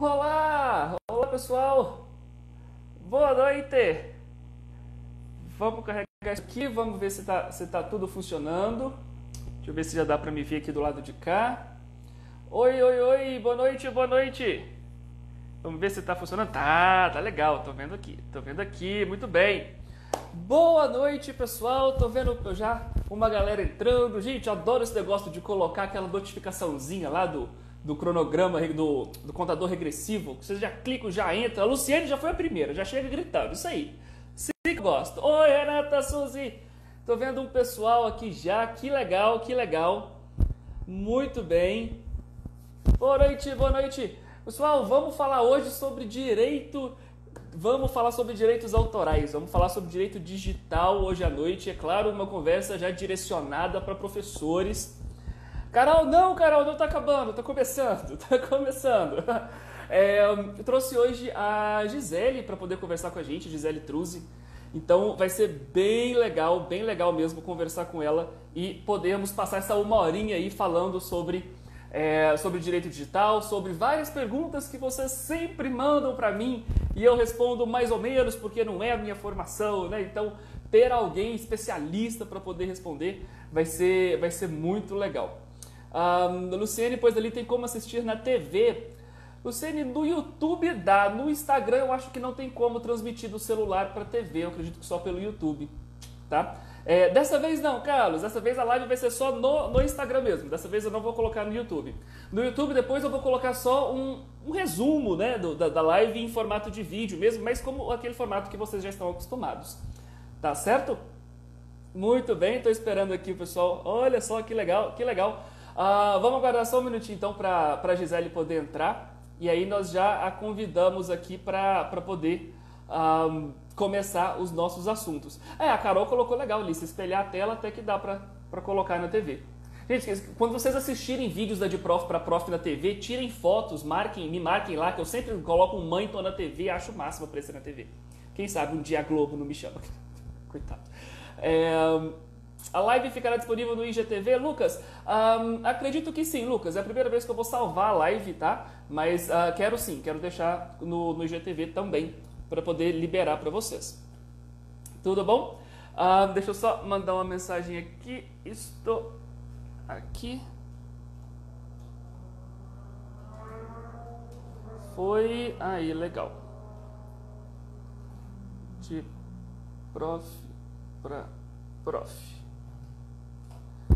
Olá! Olá pessoal! Boa noite! Vamos carregar isso aqui, vamos ver se está se tá tudo funcionando. Deixa eu ver se já dá para me ver aqui do lado de cá. Oi, oi, oi, boa noite, boa noite! Vamos ver se está funcionando. Tá, tá legal, tô vendo aqui, tô vendo aqui, muito bem. Boa noite, pessoal. Tô vendo já uma galera entrando. Gente, adoro esse negócio de colocar aquela notificaçãozinha lá do, do cronograma, do, do contador regressivo. Vocês já clicam, já entra. A Luciene já foi a primeira, já chega gritando. Isso aí. Sim que gosto. Oi, Renata Suzy. Tô vendo um pessoal aqui já. Que legal, que legal. Muito bem. Boa noite, boa noite. Pessoal, vamos falar hoje sobre direito Vamos falar sobre direitos autorais, vamos falar sobre direito digital hoje à noite. É claro, uma conversa já direcionada para professores. Carol, não, Carol, não está acabando, está começando, está começando. É, trouxe hoje a Gisele para poder conversar com a gente, Gisele Truzzi. Então vai ser bem legal, bem legal mesmo conversar com ela e podermos passar essa uma horinha aí falando sobre é, sobre direito digital, sobre várias perguntas que vocês sempre mandam para mim e eu respondo mais ou menos porque não é a minha formação, né? Então, ter alguém especialista para poder responder vai ser, vai ser muito legal. Um, Luciene, pois ali tem como assistir na TV. Luciene, no YouTube dá, no Instagram eu acho que não tem como transmitir do celular para TV, eu acredito que só pelo YouTube, tá? É, dessa vez não, Carlos. Dessa vez a live vai ser só no, no Instagram mesmo. Dessa vez eu não vou colocar no YouTube. No YouTube depois eu vou colocar só um, um resumo né, do, da, da live em formato de vídeo mesmo, mas como aquele formato que vocês já estão acostumados. Tá certo? Muito bem, estou esperando aqui o pessoal. Olha só que legal, que legal. Uh, vamos aguardar só um minutinho então para a Gisele poder entrar. E aí nós já a convidamos aqui para poder começar os nossos assuntos. É, a Carol colocou legal ali, se espelhar a tela até que dá para colocar na TV. Gente, quando vocês assistirem vídeos da de prof para prof na TV, tirem fotos, marquem, me marquem lá, que eu sempre coloco um tô na TV e acho o máximo aparecer na TV. Quem sabe um dia a Globo não me chama. Coitado. É, a live ficará disponível no IGTV. Lucas, um, acredito que sim, Lucas. É a primeira vez que eu vou salvar a live, tá? Mas uh, quero sim, quero deixar no, no IGTV também para poder liberar para vocês. Tudo bom? Ah, deixa eu só mandar uma mensagem aqui. Estou aqui. Foi aí, legal. De prof para prof.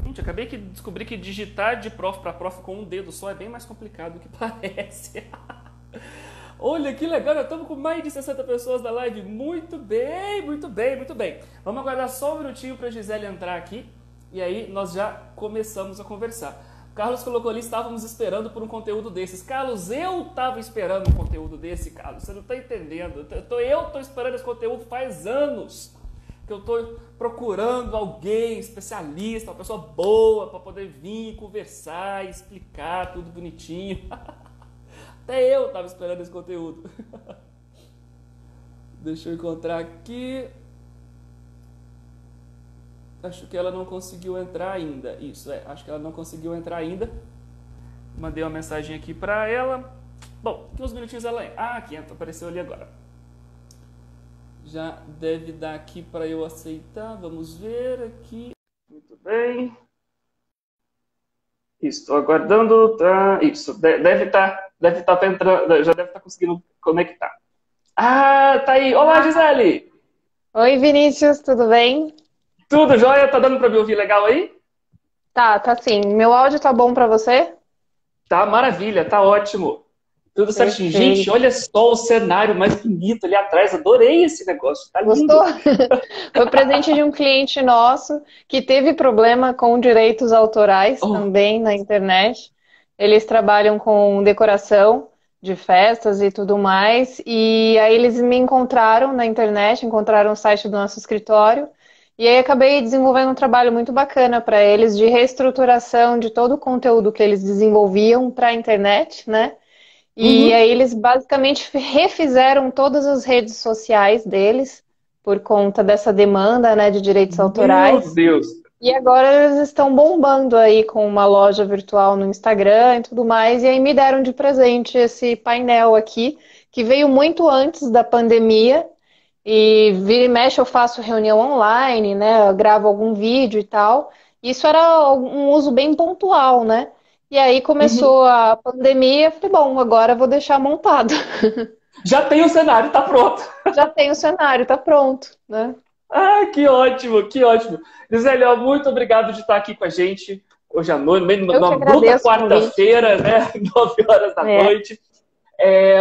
Gente, acabei de descobrir que digitar de prof para prof com um dedo só é bem mais complicado do que parece. Olha que legal, estamos com mais de 60 pessoas na live. Muito bem, muito bem, muito bem. Vamos aguardar só um minutinho para a Gisele entrar aqui e aí nós já começamos a conversar. Carlos colocou ali, estávamos esperando por um conteúdo desses. Carlos, eu estava esperando um conteúdo desse, Carlos. Você não está entendendo. Eu estou esperando esse conteúdo faz anos. Que eu estou procurando alguém especialista, uma pessoa boa para poder vir conversar, explicar tudo bonitinho. Até eu estava esperando esse conteúdo. Deixa eu encontrar aqui. Acho que ela não conseguiu entrar ainda. Isso, é. Acho que ela não conseguiu entrar ainda. Mandei uma mensagem aqui para ela. Bom, que uns minutinhos ela. Ah, aqui apareceu ali agora. Já deve dar aqui para eu aceitar. Vamos ver aqui. Muito bem. Estou aguardando. Tá... Isso, deve estar, tá, deve estar tá entrando, já deve estar conseguindo conectar. Ah, tá aí. Olá, Gisele! Oi, Vinícius, tudo bem? Tudo jóia? Tá dando para me ouvir legal aí? Tá, tá sim. Meu áudio tá bom para você? Tá maravilha, tá ótimo. Tudo certinho. Gente, olha só o cenário mais bonito ali atrás. Adorei esse negócio. Tá lindo. Gostou? Foi presente de um cliente nosso que teve problema com direitos autorais oh. também na internet. Eles trabalham com decoração de festas e tudo mais. E aí eles me encontraram na internet, encontraram o site do nosso escritório. E aí acabei desenvolvendo um trabalho muito bacana para eles de reestruturação de todo o conteúdo que eles desenvolviam para a internet, né? E uhum. aí eles basicamente refizeram todas as redes sociais deles por conta dessa demanda né, de direitos autorais. Meu Deus! E agora eles estão bombando aí com uma loja virtual no Instagram e tudo mais. E aí me deram de presente esse painel aqui, que veio muito antes da pandemia. E vira e mexe eu faço reunião online, né? Eu gravo algum vídeo e tal. Isso era um uso bem pontual, né? E aí começou uhum. a pandemia, falei, bom, agora vou deixar montado. Já tem o cenário, tá pronto. Já tem o cenário, tá pronto, né? Ah, que ótimo, que ótimo. Gisele, muito obrigado de estar aqui com a gente hoje à noite, numa bruta quarta-feira, né? Nove horas da é. noite. É,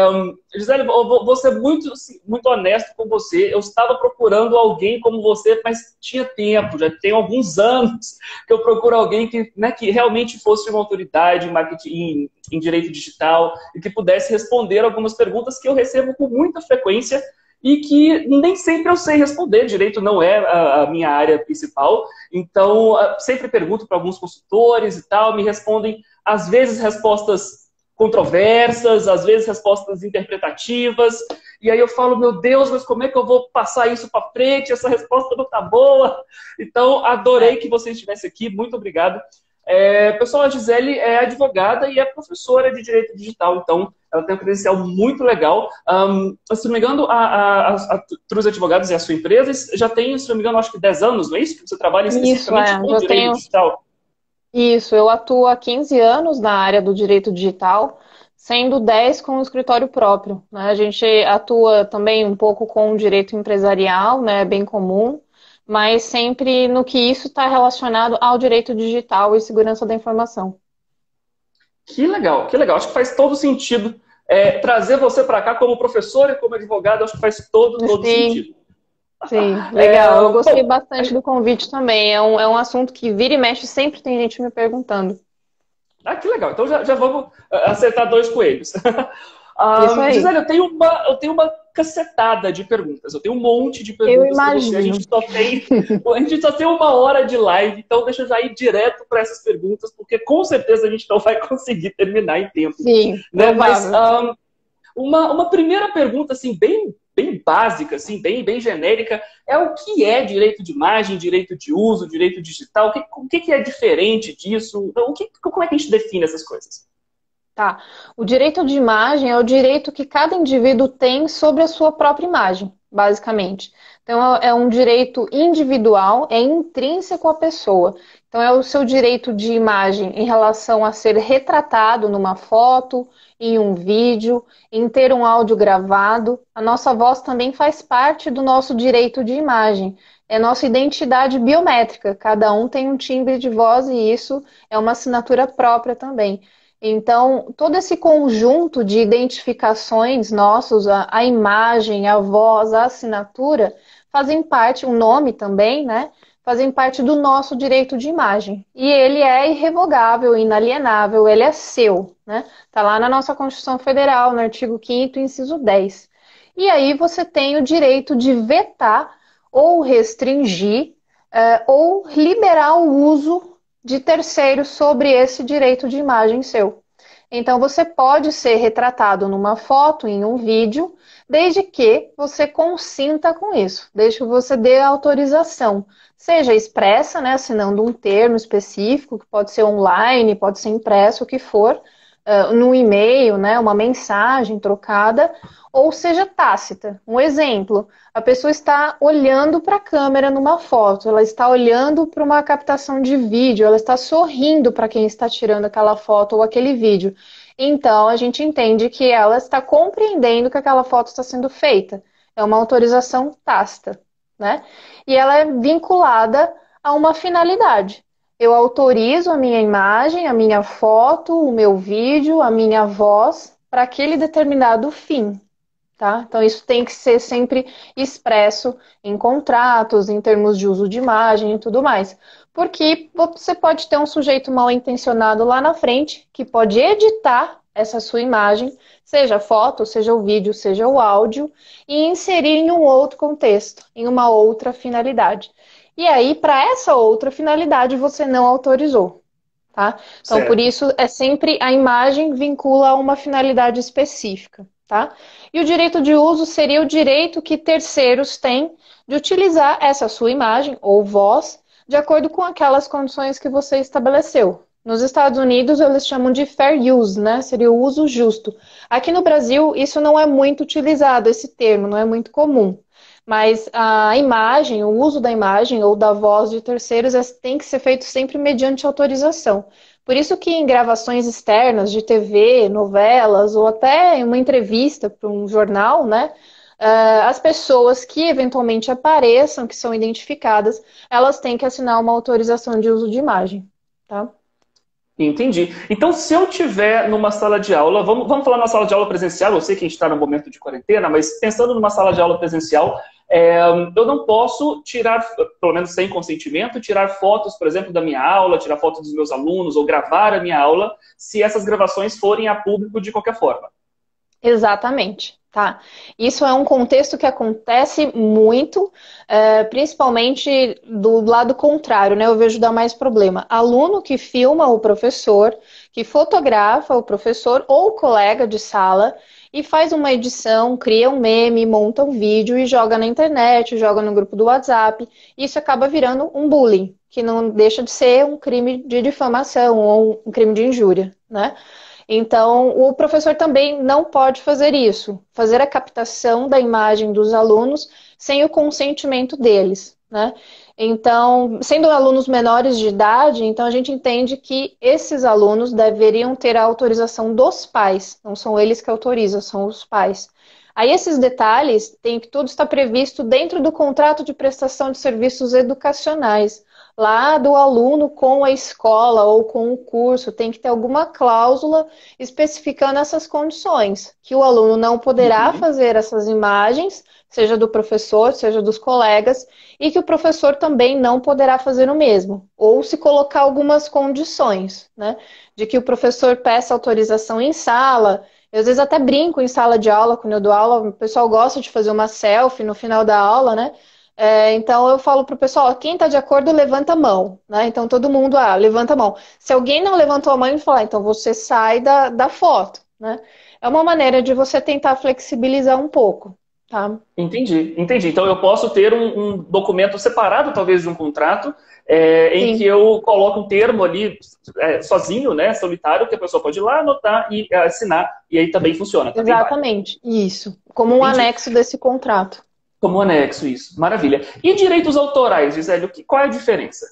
Gisele, eu vou ser muito, assim, muito honesto com você. Eu estava procurando alguém como você, mas tinha tempo, já tem alguns anos que eu procuro alguém que, né, que realmente fosse uma autoridade em em, em direito digital e que pudesse responder algumas perguntas que eu recebo com muita frequência e que nem sempre eu sei responder. Direito não é a, a minha área principal, então sempre pergunto para alguns consultores e tal, me respondem às vezes respostas controversas, às vezes respostas interpretativas, e aí eu falo, meu Deus, mas como é que eu vou passar isso para frente? Essa resposta não tá boa. Então, adorei que você estivesse aqui, muito obrigado. É, pessoal, a Gisele é advogada e é professora de Direito Digital, então ela tem um credencial muito legal. Um, se não me engano, a, a, a Trus Advogados e a sua empresa já tem, se não me engano, acho que 10 anos, não é isso? Que você trabalha especificamente isso, é. com Direito tenho... Digital. Isso, eu atuo há 15 anos na área do direito digital, sendo 10 com o escritório próprio. Né? A gente atua também um pouco com o direito empresarial, né, bem comum, mas sempre no que isso está relacionado ao direito digital e segurança da informação. Que legal, que legal. Acho que faz todo sentido é, trazer você para cá como professor e como advogado. Acho que faz todo, todo Sim. sentido. Sim, legal. É, eu gostei bastante do convite também. É um, é um assunto que vira e mexe, sempre tem gente me perguntando. Ah, que legal. Então já, já vamos ah, acertar dois coelhos. ah, Isso aí. Gisele, eu tenho, uma, eu tenho uma cacetada de perguntas. Eu tenho um monte de perguntas. Eu imagino. A gente, só tem, a gente só tem uma hora de live, então deixa eu já ir direto para essas perguntas, porque com certeza a gente não vai conseguir terminar em tempo. Sim, né? Mas um, uma, uma primeira pergunta, assim, bem bem básica, assim, bem, bem genérica, é o que é direito de imagem, direito de uso, direito digital, o que, o que é diferente disso, o que, como é que a gente define essas coisas? Tá. O direito de imagem é o direito que cada indivíduo tem sobre a sua própria imagem, basicamente. Então, é, é um direito individual, é intrínseco à pessoa. Então, é o seu direito de imagem em relação a ser retratado numa foto, em um vídeo, em ter um áudio gravado. A nossa voz também faz parte do nosso direito de imagem. É nossa identidade biométrica. Cada um tem um timbre de voz e isso é uma assinatura própria também. Então, todo esse conjunto de identificações nossos, a, a imagem, a voz, a assinatura, fazem parte, o nome também, né? Fazem parte do nosso direito de imagem. E ele é irrevogável, inalienável, ele é seu, né? Tá lá na nossa Constituição Federal, no artigo 5 inciso 10. E aí você tem o direito de vetar ou restringir é, ou liberar o uso de terceiros sobre esse direito de imagem seu. Então você pode ser retratado numa foto, em um vídeo, desde que você consinta com isso, desde que você dê autorização seja expressa, né, assinando um termo específico, que pode ser online, pode ser impresso, o que for, uh, no e-mail, né, uma mensagem trocada, ou seja tácita. Um exemplo, a pessoa está olhando para a câmera numa foto, ela está olhando para uma captação de vídeo, ela está sorrindo para quem está tirando aquela foto ou aquele vídeo. Então, a gente entende que ela está compreendendo que aquela foto está sendo feita. É uma autorização tácita né? E ela é vinculada a uma finalidade. Eu autorizo a minha imagem, a minha foto, o meu vídeo, a minha voz para aquele determinado fim, tá? Então isso tem que ser sempre expresso em contratos, em termos de uso de imagem e tudo mais. Porque você pode ter um sujeito mal intencionado lá na frente que pode editar essa sua imagem, seja foto, seja o vídeo, seja o áudio, e inserir em um outro contexto, em uma outra finalidade. E aí, para essa outra finalidade, você não autorizou. Tá? Então, certo. por isso, é sempre a imagem vincula a uma finalidade específica. Tá? E o direito de uso seria o direito que terceiros têm de utilizar essa sua imagem ou voz de acordo com aquelas condições que você estabeleceu. Nos Estados Unidos, eles chamam de fair use, né? Seria o uso justo. Aqui no Brasil, isso não é muito utilizado, esse termo, não é muito comum. Mas a imagem, o uso da imagem ou da voz de terceiros tem que ser feito sempre mediante autorização. Por isso que em gravações externas de TV, novelas ou até uma entrevista para um jornal, né, uh, as pessoas que eventualmente apareçam, que são identificadas, elas têm que assinar uma autorização de uso de imagem, tá? Entendi. Então, se eu tiver numa sala de aula, vamos, vamos falar numa sala de aula presencial, eu sei que a gente está no momento de quarentena, mas pensando numa sala de aula presencial, é, eu não posso tirar, pelo menos sem consentimento, tirar fotos, por exemplo, da minha aula, tirar fotos dos meus alunos ou gravar a minha aula, se essas gravações forem a público de qualquer forma. Exatamente. Tá. Isso é um contexto que acontece muito, é, principalmente do lado contrário, né? Eu vejo dar mais problema. Aluno que filma o professor, que fotografa o professor ou colega de sala e faz uma edição, cria um meme, monta um vídeo e joga na internet, joga no grupo do WhatsApp. Isso acaba virando um bullying, que não deixa de ser um crime de difamação ou um crime de injúria, né? Então, o professor também não pode fazer isso, fazer a captação da imagem dos alunos sem o consentimento deles, né? Então, sendo alunos menores de idade, então a gente entende que esses alunos deveriam ter a autorização dos pais, não são eles que autorizam, são os pais. Aí esses detalhes tem que tudo está previsto dentro do contrato de prestação de serviços educacionais. Lá do aluno com a escola ou com o curso, tem que ter alguma cláusula especificando essas condições, que o aluno não poderá uhum. fazer essas imagens seja do professor, seja dos colegas, e que o professor também não poderá fazer o mesmo, ou se colocar algumas condições, né? De que o professor peça autorização em sala. Eu às vezes até brinco em sala de aula, quando eu dou aula, o pessoal gosta de fazer uma selfie no final da aula, né? É, então eu falo para o pessoal, quem está de acordo, levanta a mão, né? Então todo mundo, ah, levanta a mão. Se alguém não levantou a mão, eu falo, ah, então você sai da, da foto, né? É uma maneira de você tentar flexibilizar um pouco. Tá. Entendi, entendi. Então eu posso ter um, um documento separado, talvez, de um contrato, é, em que eu coloco um termo ali é, sozinho, né, solitário, que a pessoa pode ir lá, anotar e assinar, e aí também funciona. Também Exatamente, vale. isso. Como um entendi. anexo desse contrato. Como anexo, isso. Maravilha. E direitos autorais, Gisele, qual é a diferença?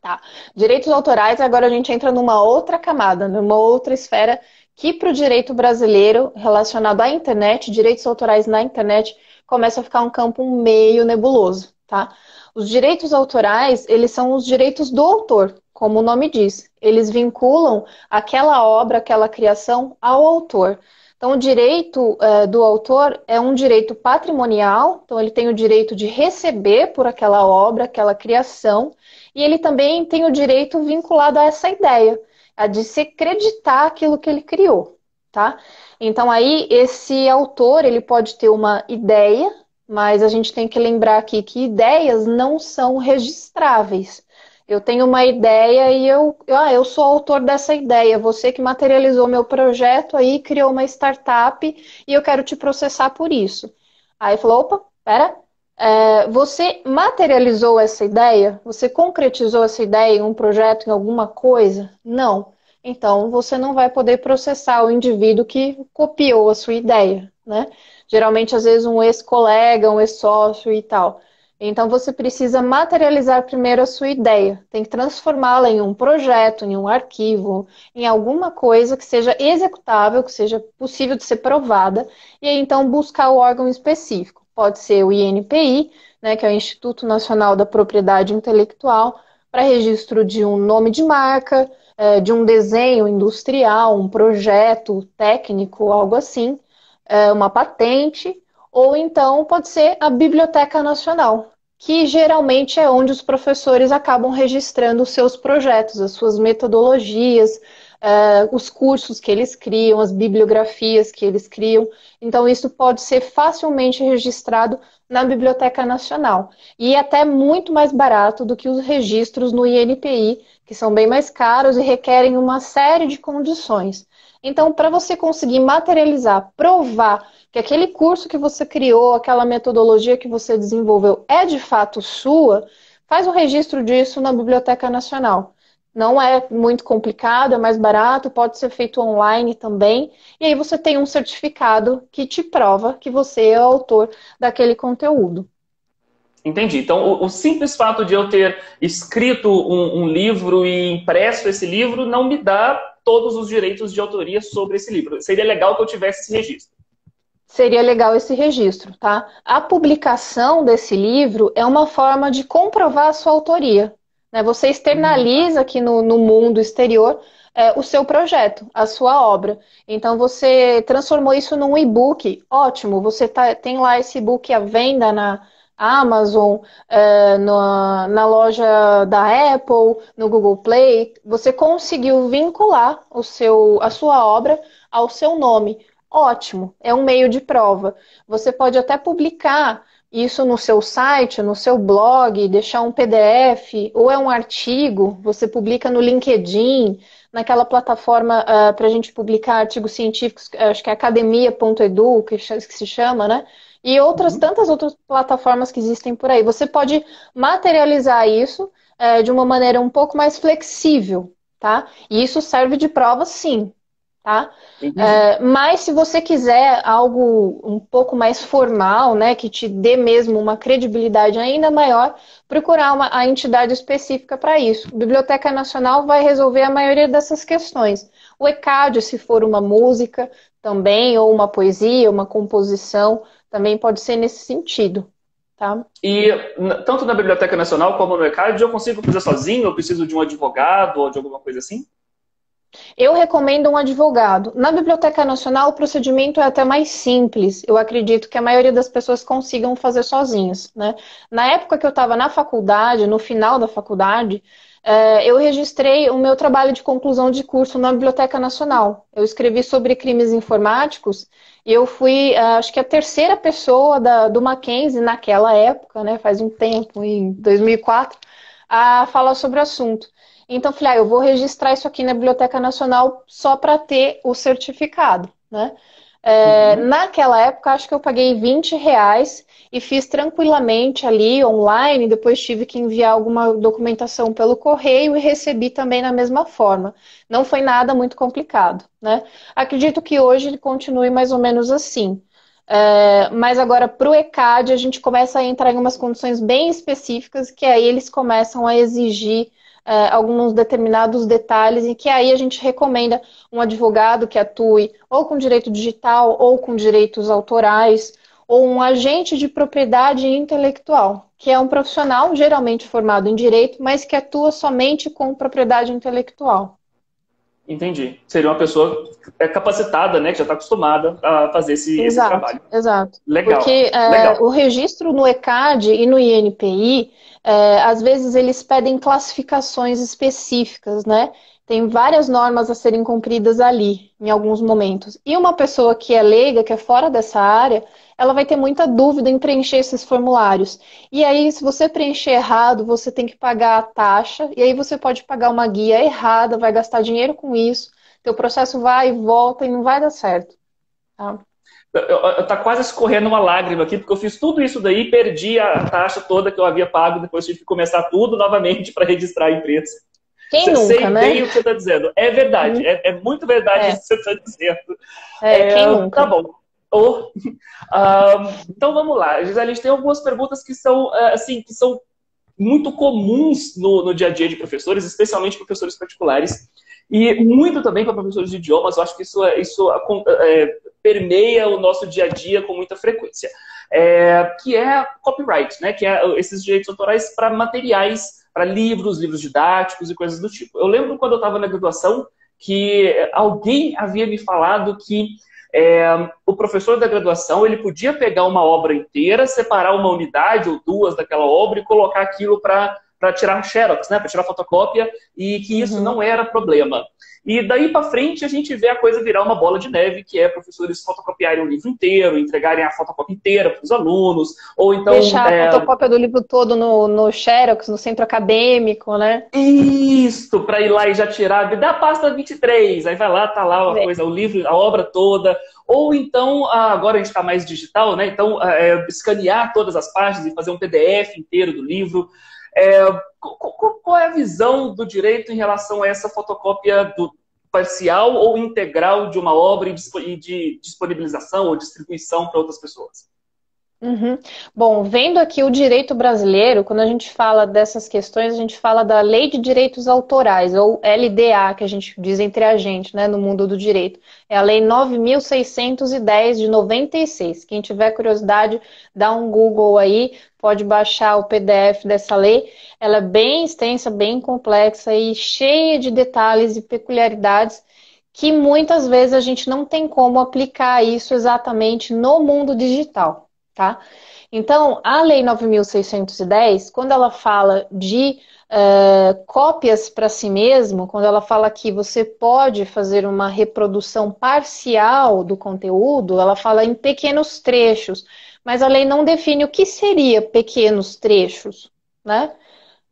Tá. Direitos autorais, agora a gente entra numa outra camada, numa outra esfera que para o direito brasileiro relacionado à internet, direitos autorais na internet, começa a ficar um campo meio nebuloso, tá? Os direitos autorais, eles são os direitos do autor, como o nome diz. Eles vinculam aquela obra, aquela criação ao autor. Então, o direito é, do autor é um direito patrimonial, então ele tem o direito de receber por aquela obra, aquela criação, e ele também tem o direito vinculado a essa ideia a de se acreditar aquilo que ele criou, tá? Então aí esse autor ele pode ter uma ideia, mas a gente tem que lembrar aqui que ideias não são registráveis. Eu tenho uma ideia e eu, ah, eu sou autor dessa ideia. Você que materializou meu projeto aí, criou uma startup e eu quero te processar por isso. Aí falou, opa, pera, é, você materializou essa ideia? Você concretizou essa ideia em um projeto, em alguma coisa? Não. Então, você não vai poder processar o indivíduo que copiou a sua ideia, né? Geralmente, às vezes, um ex-colega, um ex-sócio e tal. Então, você precisa materializar primeiro a sua ideia. Tem que transformá-la em um projeto, em um arquivo, em alguma coisa que seja executável, que seja possível de ser provada, e aí, então, buscar o órgão específico. Pode ser o INPI, né, que é o Instituto Nacional da Propriedade Intelectual, para registro de um nome de marca, é, de um desenho industrial, um projeto técnico, algo assim, é, uma patente, ou então pode ser a Biblioteca Nacional, que geralmente é onde os professores acabam registrando os seus projetos, as suas metodologias, uh, os cursos que eles criam, as bibliografias que eles criam. Então, isso pode ser facilmente registrado na Biblioteca Nacional. E até muito mais barato do que os registros no INPI, que são bem mais caros e requerem uma série de condições. Então, para você conseguir materializar, provar que aquele curso que você criou, aquela metodologia que você desenvolveu é de fato sua, faz o registro disso na Biblioteca Nacional. Não é muito complicado, é mais barato, pode ser feito online também. E aí você tem um certificado que te prova que você é o autor daquele conteúdo. Entendi. Então, o, o simples fato de eu ter escrito um, um, livro e impresso esse livro não me dá todos os direitos de autoria sobre esse livro. Seria legal que eu tivesse esse registro. Seria legal esse registro, tá? A publicação desse livro é uma forma de comprovar a sua autoria. Né? Você externaliza aqui no, no mundo exterior é, o seu projeto, a sua obra. Então você transformou isso num e-book, ótimo. Você tá, tem lá esse e-book à venda na Amazon, é, na, na loja da Apple, no Google Play. Você conseguiu vincular o seu, a sua obra ao seu nome. Ótimo, é um meio de prova. Você pode até publicar isso no seu site, no seu blog, deixar um PDF ou é um artigo, você publica no LinkedIn, naquela plataforma uh, para a gente publicar artigos científicos, acho que é academia.edu, que, que se chama, né? E outras uhum. tantas outras plataformas que existem por aí. Você pode materializar isso uh, de uma maneira um pouco mais flexível, tá? E isso serve de prova, sim tá? É, mas se você quiser algo um pouco mais formal, né, que te dê mesmo uma credibilidade ainda maior, procurar uma, a entidade específica para isso. A Biblioteca Nacional vai resolver a maioria dessas questões. O ECAD, se for uma música também, ou uma poesia, uma composição, também pode ser nesse sentido. Tá? E tanto na Biblioteca Nacional como no ECAD, eu consigo fazer sozinho? Eu preciso de um advogado ou de alguma coisa assim? Eu recomendo um advogado. Na Biblioteca Nacional, o procedimento é até mais simples. Eu acredito que a maioria das pessoas consigam fazer sozinhos. Né? Na época que eu estava na faculdade, no final da faculdade, é, eu registrei o meu trabalho de conclusão de curso na Biblioteca Nacional. Eu escrevi sobre crimes informáticos e eu fui, é, acho que a terceira pessoa da, do Mackenzie naquela época, né, faz um tempo, em 2004, a falar sobre o assunto. Então, falei, ah, eu vou registrar isso aqui na Biblioteca Nacional só para ter o certificado, né? É, uhum. Naquela época, acho que eu paguei 20 reais e fiz tranquilamente ali, online. Depois tive que enviar alguma documentação pelo correio e recebi também na mesma forma. Não foi nada muito complicado, né? Acredito que hoje ele continue mais ou menos assim. É, mas agora, para o ECAD, a gente começa a entrar em umas condições bem específicas que aí eles começam a exigir é, alguns determinados detalhes e que aí a gente recomenda um advogado que atue ou com direito digital ou com direitos autorais ou um agente de propriedade intelectual, que é um profissional geralmente formado em direito, mas que atua somente com propriedade intelectual. Entendi. Seria uma pessoa é capacitada, né, que já está acostumada a fazer esse, exato, esse trabalho. Exato. Legal. Porque é, Legal. o registro no ECAD e no INPI é, às vezes eles pedem classificações específicas, né? Tem várias normas a serem cumpridas ali, em alguns momentos. E uma pessoa que é leiga, que é fora dessa área, ela vai ter muita dúvida em preencher esses formulários. E aí, se você preencher errado, você tem que pagar a taxa, e aí você pode pagar uma guia errada, vai gastar dinheiro com isso, teu processo vai e volta e não vai dar certo. Tá? Tá quase escorrendo uma lágrima aqui, porque eu fiz tudo isso daí, perdi a taxa toda que eu havia pago, depois tive que começar tudo novamente para registrar a empresa. Quem você nunca, sei né? bem o que você está dizendo. É verdade, uhum. é, é, muito verdade é. o que você está dizendo. É, é, quem nunca? Tá bom. Oh. então vamos lá, Gisele, a gente tem algumas perguntas que são, é, assim, que são muito comuns no, no dia a dia de professores, especialmente professores particulares. E muito também para professores de idiomas, eu acho que isso, é, isso é, permeia o nosso dia a dia com muita frequência. É, que é copyright, né? Que é esses direitos autorais para materiais, para livros, livros didáticos e coisas do tipo. Eu lembro quando eu estava na graduação que alguém havia me falado que é, o professor da graduação ele podia pegar uma obra inteira, separar uma unidade ou duas daquela obra e colocar aquilo para para tirar xerox, né, para tirar fotocópia, e que isso uhum. não era problema. E daí para frente a gente vê a coisa virar uma bola de neve, que é professores fotocopiarem o livro inteiro, entregarem a fotocópia inteira para os alunos, ou então... Deixar é... a fotocópia do livro todo no, no Xerox, no centro acadêmico, né? Isso, para ir lá e já tirar, dá a pasta 23, aí vai lá, tá lá a coisa, o livro, a obra toda, ou então, agora a gente está mais digital, né? Então, é, escanear todas as páginas e fazer um PDF inteiro do livro. É, qual é a visão do direito em relação a essa fotocópia do parcial ou integral de uma obra e de disponibilização ou distribuição para outras pessoas? Uhum. Bom, vendo aqui o direito brasileiro, quando a gente fala dessas questões, a gente fala da Lei de Direitos Autorais, ou LDA, que a gente diz entre a gente, né, no mundo do direito. É a Lei 9.610 de 96. Quem tiver curiosidade, dá um Google aí, pode baixar o PDF dessa lei. Ela é bem extensa, bem complexa e cheia de detalhes e peculiaridades que muitas vezes a gente não tem como aplicar isso exatamente no mundo digital tá? Então, a Lei 9.610, quando ela fala de uh, cópias para si mesmo, quando ela fala que você pode fazer uma reprodução parcial do conteúdo, ela fala em pequenos trechos, mas a lei não define o que seria pequenos trechos, né?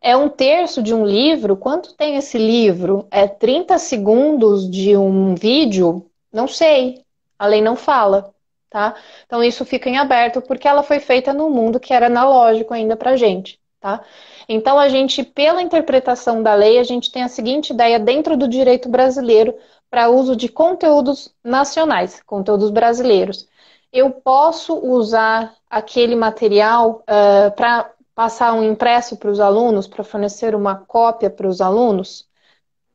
É um terço de um livro? Quanto tem esse livro? É 30 segundos de um vídeo? Não sei. A lei não fala tá? Então isso fica em aberto porque ela foi feita no mundo que era analógico ainda para gente, tá? Então a gente, pela interpretação da lei, a gente tem a seguinte ideia dentro do direito brasileiro para uso de conteúdos nacionais, conteúdos brasileiros. Eu posso usar aquele material uh, para passar um impresso para os alunos, para fornecer uma cópia para os alunos?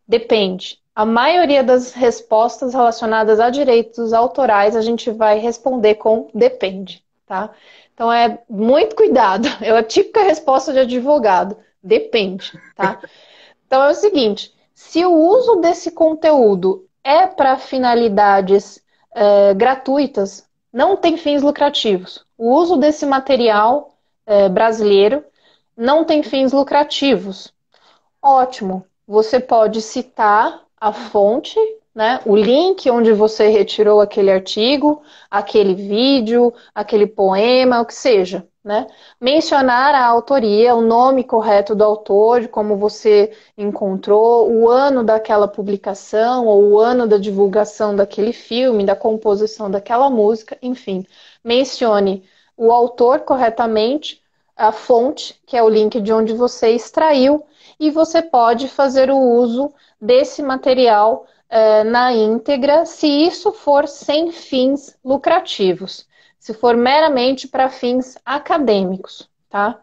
Depende. A maioria das respostas relacionadas a direitos autorais a gente vai responder com depende, tá? Então é muito cuidado. É a típica resposta de advogado. Depende, tá? Então é o seguinte: se o uso desse conteúdo é para finalidades é, gratuitas, não tem fins lucrativos. O uso desse material é, brasileiro não tem fins lucrativos. Ótimo. Você pode citar a fonte, né, o link onde você retirou aquele artigo, aquele vídeo, aquele poema, o que seja. Né? Mencionar a autoria, o nome correto do autor, como você encontrou, o ano daquela publicação, ou o ano da divulgação daquele filme, da composição daquela música, enfim. Mencione o autor corretamente, a fonte, que é o link de onde você extraiu, e você pode fazer o uso desse material uh, na íntegra, se isso for sem fins lucrativos, se for meramente para fins acadêmicos, tá?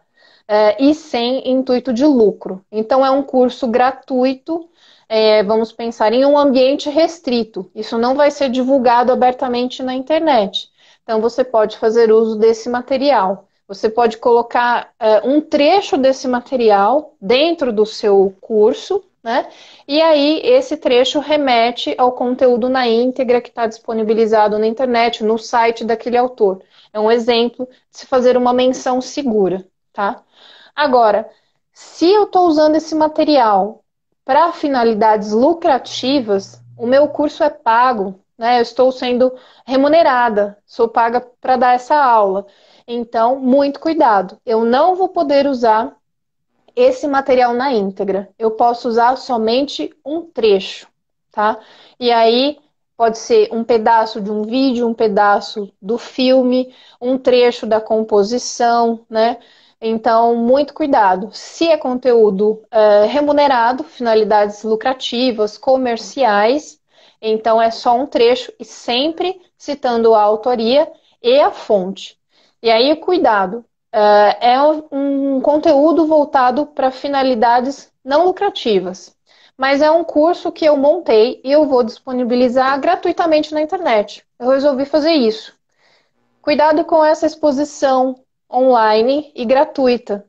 Uh, e sem intuito de lucro. Então, é um curso gratuito. É, vamos pensar em um ambiente restrito. Isso não vai ser divulgado abertamente na internet. Então, você pode fazer uso desse material. Você pode colocar uh, um trecho desse material dentro do seu curso né? E aí, esse trecho remete ao conteúdo na íntegra que está disponibilizado na internet, no site daquele autor. É um exemplo de se fazer uma menção segura, tá? Agora, se eu estou usando esse material para finalidades lucrativas, o meu curso é pago, né? Eu estou sendo remunerada, sou paga para dar essa aula. Então, muito cuidado. Eu não vou poder usar esse material na íntegra. Eu posso usar somente um trecho, tá? E aí pode ser um pedaço de um vídeo, um pedaço do filme, um trecho da composição, né? Então, muito cuidado. Se é conteúdo uh, remunerado, finalidades lucrativas, comerciais, então é só um trecho e sempre citando a autoria e a fonte. E aí, cuidado, Uh, é um conteúdo voltado para finalidades não lucrativas. Mas é um curso que eu montei e eu vou disponibilizar gratuitamente na internet. Eu resolvi fazer isso. Cuidado com essa exposição online e gratuita.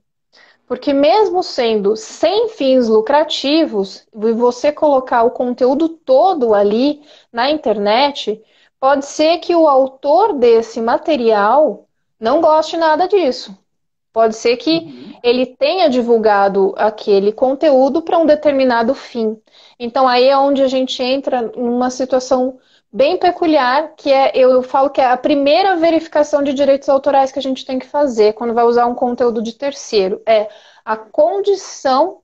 Porque mesmo sendo sem fins lucrativos, e você colocar o conteúdo todo ali na internet, pode ser que o autor desse material não goste nada disso. Pode ser que uhum. ele tenha divulgado aquele conteúdo para um determinado fim. Então aí é onde a gente entra numa situação bem peculiar, que é, eu falo que é a primeira verificação de direitos autorais que a gente tem que fazer quando vai usar um conteúdo de terceiro. É a condição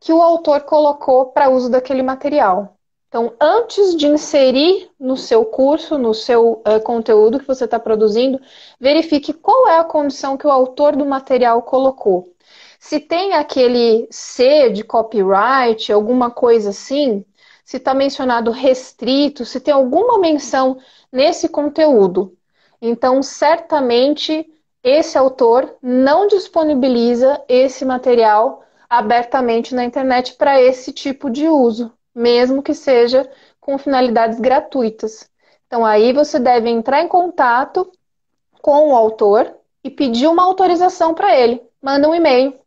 que o autor colocou para uso daquele material. Então, antes de inserir no seu curso, no seu uh, conteúdo que você está produzindo, verifique qual é a condição que o autor do material colocou. Se tem aquele C de copyright, alguma coisa assim, se está mencionado restrito, se tem alguma menção nesse conteúdo. Então, certamente, esse autor não disponibiliza esse material abertamente na internet para esse tipo de uso, mesmo que seja com finalidades gratuitas. Então, aí você deve entrar em contato com o autor e pedir uma autorização para ele. Manda um e-mail,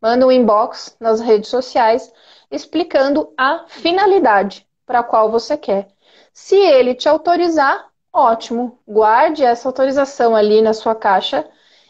manda um inbox nas redes sociais explicando a finalidade para a qual você quer. Se ele te autorizar, ótimo, guarde essa autorização ali na sua caixa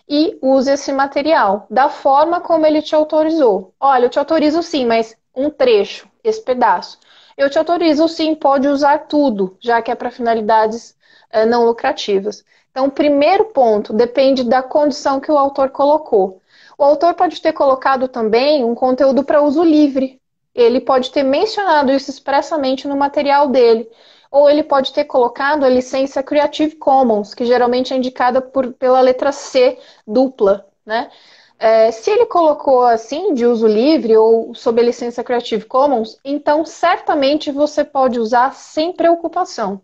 e use esse material da forma como ele te autorizou. Olha, eu te autorizo sim, mas um trecho, esse pedaço. Eu te autorizo sim, pode usar tudo, já que é para finalidades é, não lucrativas. Então, o primeiro ponto depende da condição que o autor colocou. O autor pode ter colocado também um conteúdo para uso livre. Ele pode ter mencionado isso expressamente no material dele ou ele pode ter colocado a licença Creative Commons, que geralmente é indicada por, pela letra C dupla, né? É, se ele colocou assim, de uso livre ou sob a licença Creative Commons, então certamente você pode usar sem preocupação.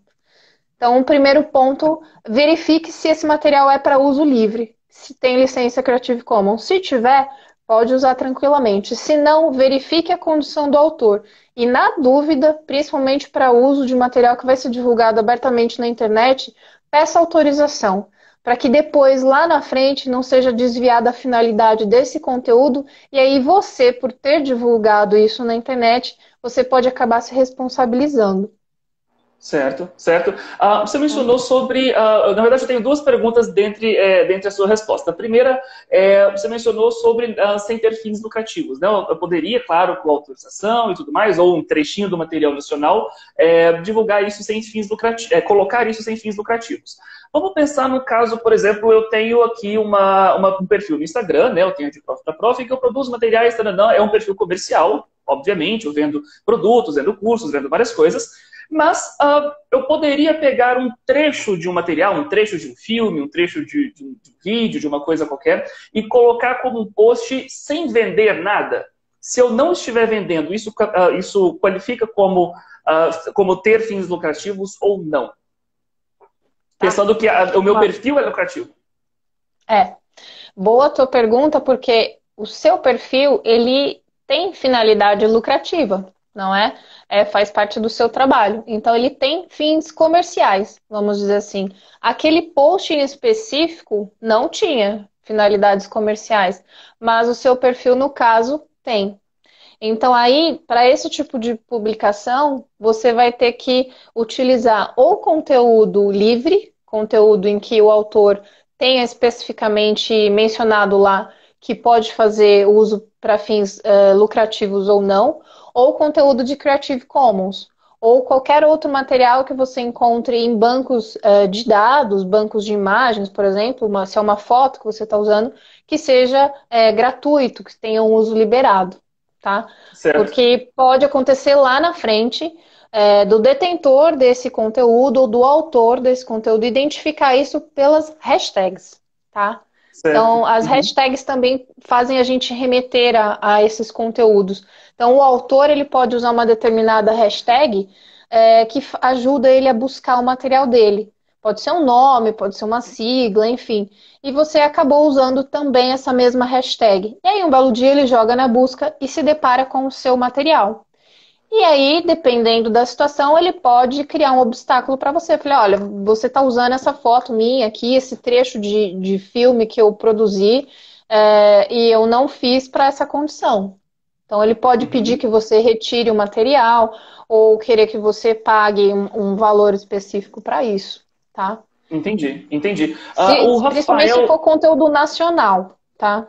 Então, o primeiro ponto, verifique se esse material é para uso livre, se tem licença Creative Commons. Se tiver, pode usar tranquilamente. Se não, verifique a condição do autor. E na dúvida, principalmente para uso de material que vai ser divulgado abertamente na internet, peça autorização, para que depois, lá na frente, não seja desviada a finalidade desse conteúdo, e aí você, por ter divulgado isso na internet, você pode acabar se responsabilizando. Certo, certo. Uh, você mencionou sobre. Uh, na verdade, eu tenho duas perguntas dentre, é, dentre a sua resposta. A primeira, é, você mencionou sobre uh, sem ter fins lucrativos. Né? Eu poderia, claro, com autorização e tudo mais, ou um trechinho do material nacional, é, divulgar isso sem fins lucrativos, é, colocar isso sem fins lucrativos. Vamos pensar no caso, por exemplo, eu tenho aqui uma, uma um perfil no Instagram, né? Eu tenho de Prof da Prof, que eu produzo materiais, é um perfil comercial, obviamente, eu vendo produtos, vendo cursos, vendo várias coisas. Mas uh, eu poderia pegar um trecho de um material, um trecho de um filme, um trecho de, de, um, de um vídeo, de uma coisa qualquer, e colocar como um post sem vender nada. Se eu não estiver vendendo, isso, uh, isso qualifica como, uh, como ter fins lucrativos ou não? Pensando que a, o meu perfil é lucrativo. É. Boa tua pergunta, porque o seu perfil, ele tem finalidade lucrativa, não é? é, faz parte do seu trabalho. Então, ele tem fins comerciais, vamos dizer assim. Aquele post em específico não tinha finalidades comerciais, mas o seu perfil, no caso, tem. Então, aí, para esse tipo de publicação, você vai ter que utilizar ou conteúdo livre, conteúdo em que o autor tenha especificamente mencionado lá que pode fazer uso para fins uh, lucrativos ou não, ou conteúdo de Creative Commons, ou qualquer outro material que você encontre em bancos uh, de dados, bancos de imagens, por exemplo, uma, se é uma foto que você está usando, que seja é, gratuito, que tenha um uso liberado, tá? Certo. Porque pode acontecer lá na frente é, do detentor desse conteúdo ou do autor desse conteúdo identificar isso pelas hashtags, tá? Certo. Então, as uhum. hashtags também fazem a gente remeter a, a esses conteúdos. Então, o autor ele pode usar uma determinada hashtag é, que ajuda ele a buscar o material dele. Pode ser um nome, pode ser uma sigla, enfim. E você acabou usando também essa mesma hashtag. E aí, um belo dia, ele joga na busca e se depara com o seu material. E aí, dependendo da situação, ele pode criar um obstáculo para você. Falei, olha, você está usando essa foto minha aqui, esse trecho de, de filme que eu produzi, é, e eu não fiz para essa condição. Então, ele pode pedir uhum. que você retire o material ou querer que você pague um, um valor específico para isso, tá? Entendi, entendi. Uh, o Rafael... Principalmente se for conteúdo nacional, tá?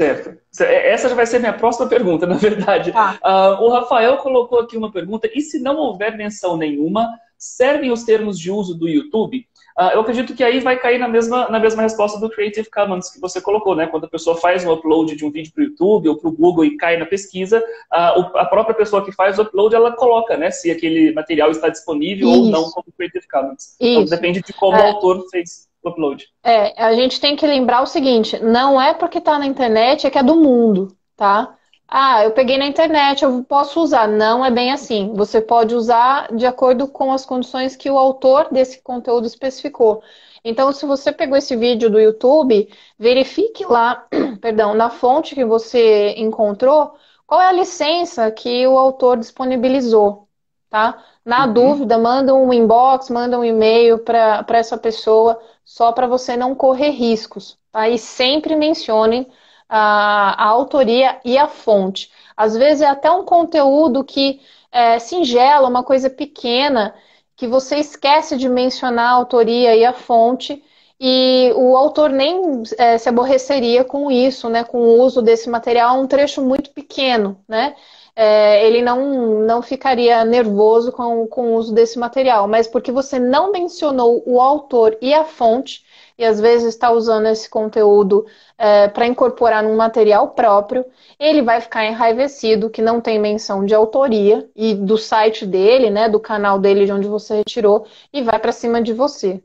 Certo. É, essa já vai ser minha próxima pergunta, na verdade. Uh, o Rafael colocou aqui uma pergunta: e se não houver menção nenhuma, servem os termos de uso do YouTube? Uh, eu acredito que aí vai cair na mesma, na mesma resposta do Creative Commons que você colocou, né? Quando a pessoa faz um upload de um vídeo para o YouTube ou para o Google e cai na pesquisa, uh, a própria pessoa que faz o upload, ela coloca, né? Se aquele material está disponível Isso. ou não como Creative Commons. Então, Isso. Então depende de como é. o autor fez upload. É, a gente tem que lembrar o seguinte, não é porque está na internet é que é do mundo. tá? Ah, eu peguei na internet, eu posso usar. Não é bem assim. Você pode usar de acordo com as condições que o autor desse conteúdo especificou. Então, se você pegou esse vídeo do YouTube, verifique lá, perdão, na fonte que você encontrou, qual é a licença que o autor disponibilizou, tá? Na uhum. dúvida, manda um inbox, manda um e-mail para essa pessoa, só para você não correr riscos, tá? E sempre mencionem a, a autoria e a fonte. Às vezes é até um conteúdo que é singelo, uma coisa pequena, que você esquece de mencionar a autoria e a fonte, e o autor nem é, se aborreceria com isso, né, com o uso desse material, um trecho muito pequeno, né? É, ele não, não ficaria nervoso com, com o uso desse material, mas porque você não mencionou o autor e a fonte, e às vezes está usando esse conteúdo é, para incorporar num material próprio, ele vai ficar enraivecido que não tem menção de autoria e do site dele, né, do canal dele de onde você retirou, e vai para cima de você.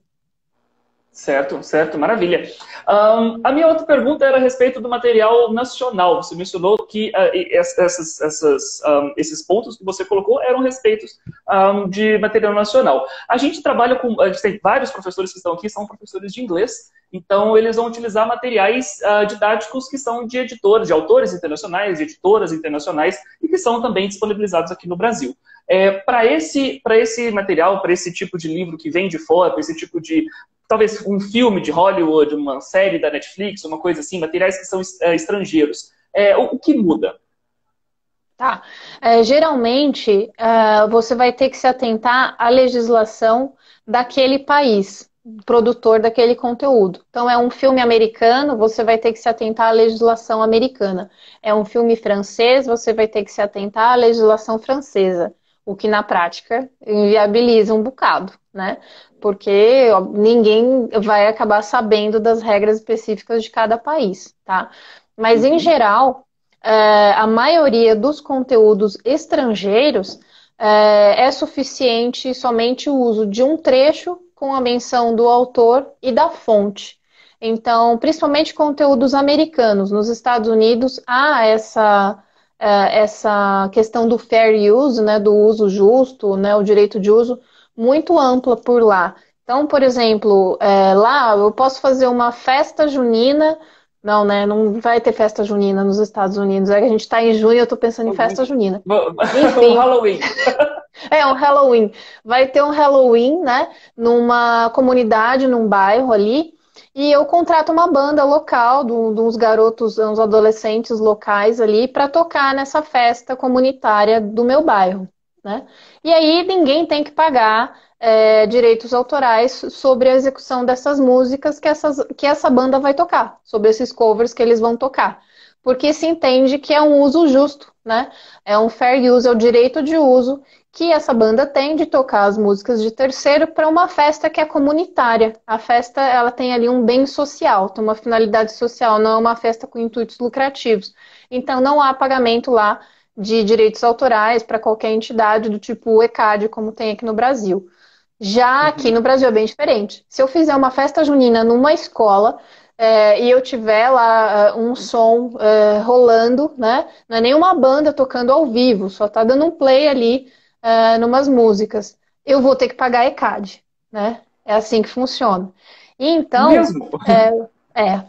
Certo, certo, maravilha. Um, a minha outra pergunta era a respeito do material nacional. Você mencionou que uh, essas, essas, um, esses pontos que você colocou eram respeitos um, de material nacional. A gente trabalha com. A gente tem vários professores que estão aqui, são professores de inglês, então eles vão utilizar materiais uh, didáticos que são de editores, de autores internacionais, de editoras internacionais e que são também disponibilizados aqui no Brasil. É, para esse, esse material, para esse tipo de livro que vem de fora, para esse tipo de talvez um filme de Hollywood, uma série da Netflix, uma coisa assim, materiais que são é, estrangeiros. É, o, o, que muda? Tá. É, geralmente, uh, você vai ter que se atentar à legislação daquele país, produtor daquele conteúdo. Então, é um filme americano, você vai ter que se atentar à legislação americana. É um filme francês, você vai ter que se atentar à legislação francesa o que na prática inviabiliza um bocado, né? Porque ninguém vai acabar sabendo das regras específicas de cada país, tá? Mas em uhum. geral, é, a maioria dos conteúdos estrangeiros é, é suficiente somente o uso de um trecho com a menção do autor e da fonte. Então, principalmente conteúdos americanos. Nos Estados Unidos há essa essa questão do fair use, né, do uso justo, né, o direito de uso, muito ampla por lá. Então, por exemplo, é, lá eu posso fazer uma festa junina. Não, né? Não vai ter festa junina nos Estados Unidos. É que a gente está em junho e eu estou pensando em festa junina. Enfim. um Halloween. É, um Halloween. Vai ter um Halloween, né? Numa comunidade, num bairro ali. E eu contrato uma banda local, de uns garotos, uns adolescentes locais ali, para tocar nessa festa comunitária do meu bairro. Né? E aí ninguém tem que pagar é, direitos autorais sobre a execução dessas músicas que, essas, que essa banda vai tocar, sobre esses covers que eles vão tocar. Porque se entende que é um uso justo, né? É um fair use, é o direito de uso que essa banda tem de tocar as músicas de terceiro para uma festa que é comunitária. A festa ela tem ali um bem social, tem uma finalidade social, não é uma festa com intuitos lucrativos. Então não há pagamento lá de direitos autorais para qualquer entidade do tipo ECAD, como tem aqui no Brasil. Já aqui no Brasil é bem diferente. Se eu fizer uma festa junina numa escola, é, e eu tiver lá uh, um som uh, rolando, né? Não é nenhuma banda tocando ao vivo, só tá dando um play ali uh, numas músicas, eu vou ter que pagar ECAD, né? É assim que funciona. E então, Mesmo? É, é,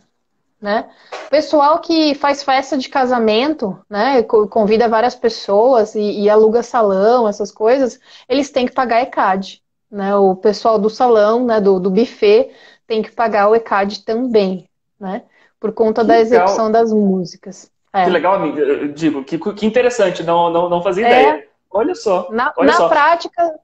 né? Pessoal que faz festa de casamento, né? Convida várias pessoas e, e aluga salão, essas coisas, eles têm que pagar ECAD, né? O pessoal do salão, né? Do, do buffet tem que pagar o ECAD também, né? Por conta que da execução legal. das músicas. É. Que legal, amiga. Eu digo, que, que interessante, não, não, não fazia é, ideia. Olha só. Na, olha na só. prática,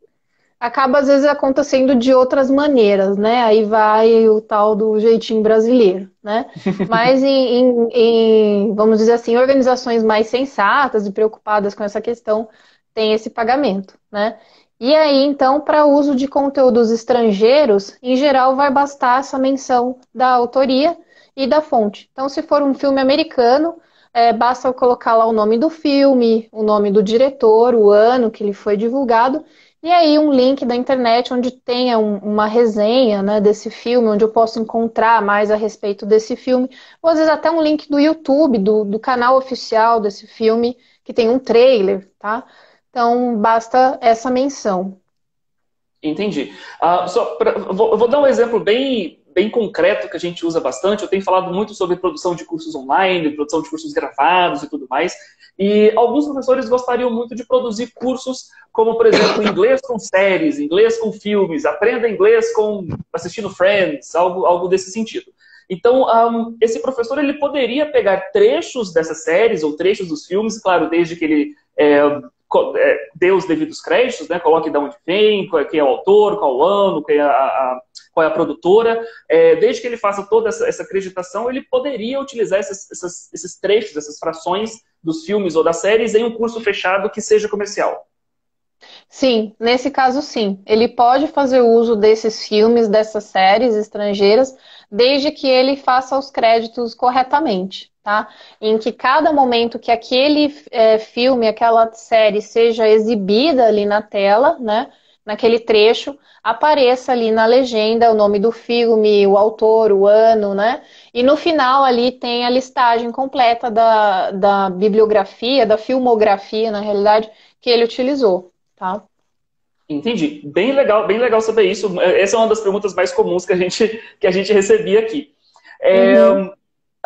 acaba às vezes acontecendo de outras maneiras, né? Aí vai o tal do jeitinho brasileiro, né? Mas em, em, em, vamos dizer assim, organizações mais sensatas e preocupadas com essa questão, tem esse pagamento, né? E aí, então, para uso de conteúdos estrangeiros, em geral, vai bastar essa menção da autoria e da fonte. Então, se for um filme americano, é, basta colocar lá o nome do filme, o nome do diretor, o ano que ele foi divulgado, e aí um link da internet onde tenha um, uma resenha né, desse filme, onde eu posso encontrar mais a respeito desse filme, ou às vezes até um link do YouTube, do, do canal oficial desse filme, que tem um trailer, tá? Então basta essa menção. Entendi. Uh, só pra, vou, vou, dar um exemplo bem, bem concreto que a gente usa bastante. Eu tenho falado muito sobre produção de cursos online, produção de cursos gravados e tudo mais. E alguns professores gostariam muito de produzir cursos como, por exemplo, inglês com séries, inglês com filmes, aprenda inglês com assistindo Friends, algo, algo desse sentido. Então, um, esse professor ele poderia pegar trechos dessas séries ou trechos dos filmes, claro, desde que ele é, dê os devidos créditos, né, coloque de onde vem, quem é o autor, qual o ano, quem é a, a qual é a produtora. É, desde que ele faça toda essa, essa acreditação, ele poderia utilizar esses trechos, essas frações dos filmes ou das séries em um curso fechado que seja comercial. Sim, nesse caso sim. Ele pode fazer uso desses filmes, dessas séries estrangeiras, desde que ele faça os créditos corretamente, tá? Em que cada momento que aquele é, filme, aquela série seja exibida ali na tela, né? Naquele trecho, apareça ali na legenda o nome do filme, o autor, o ano, né? E no final ali tem a listagem completa da, da bibliografia, da filmografia, na realidade, que ele utilizou tá? Entendi. Bem legal, bem legal saber isso. Essa é uma das perguntas mais comuns que a gente, que a gente recebia aqui. É, uhum.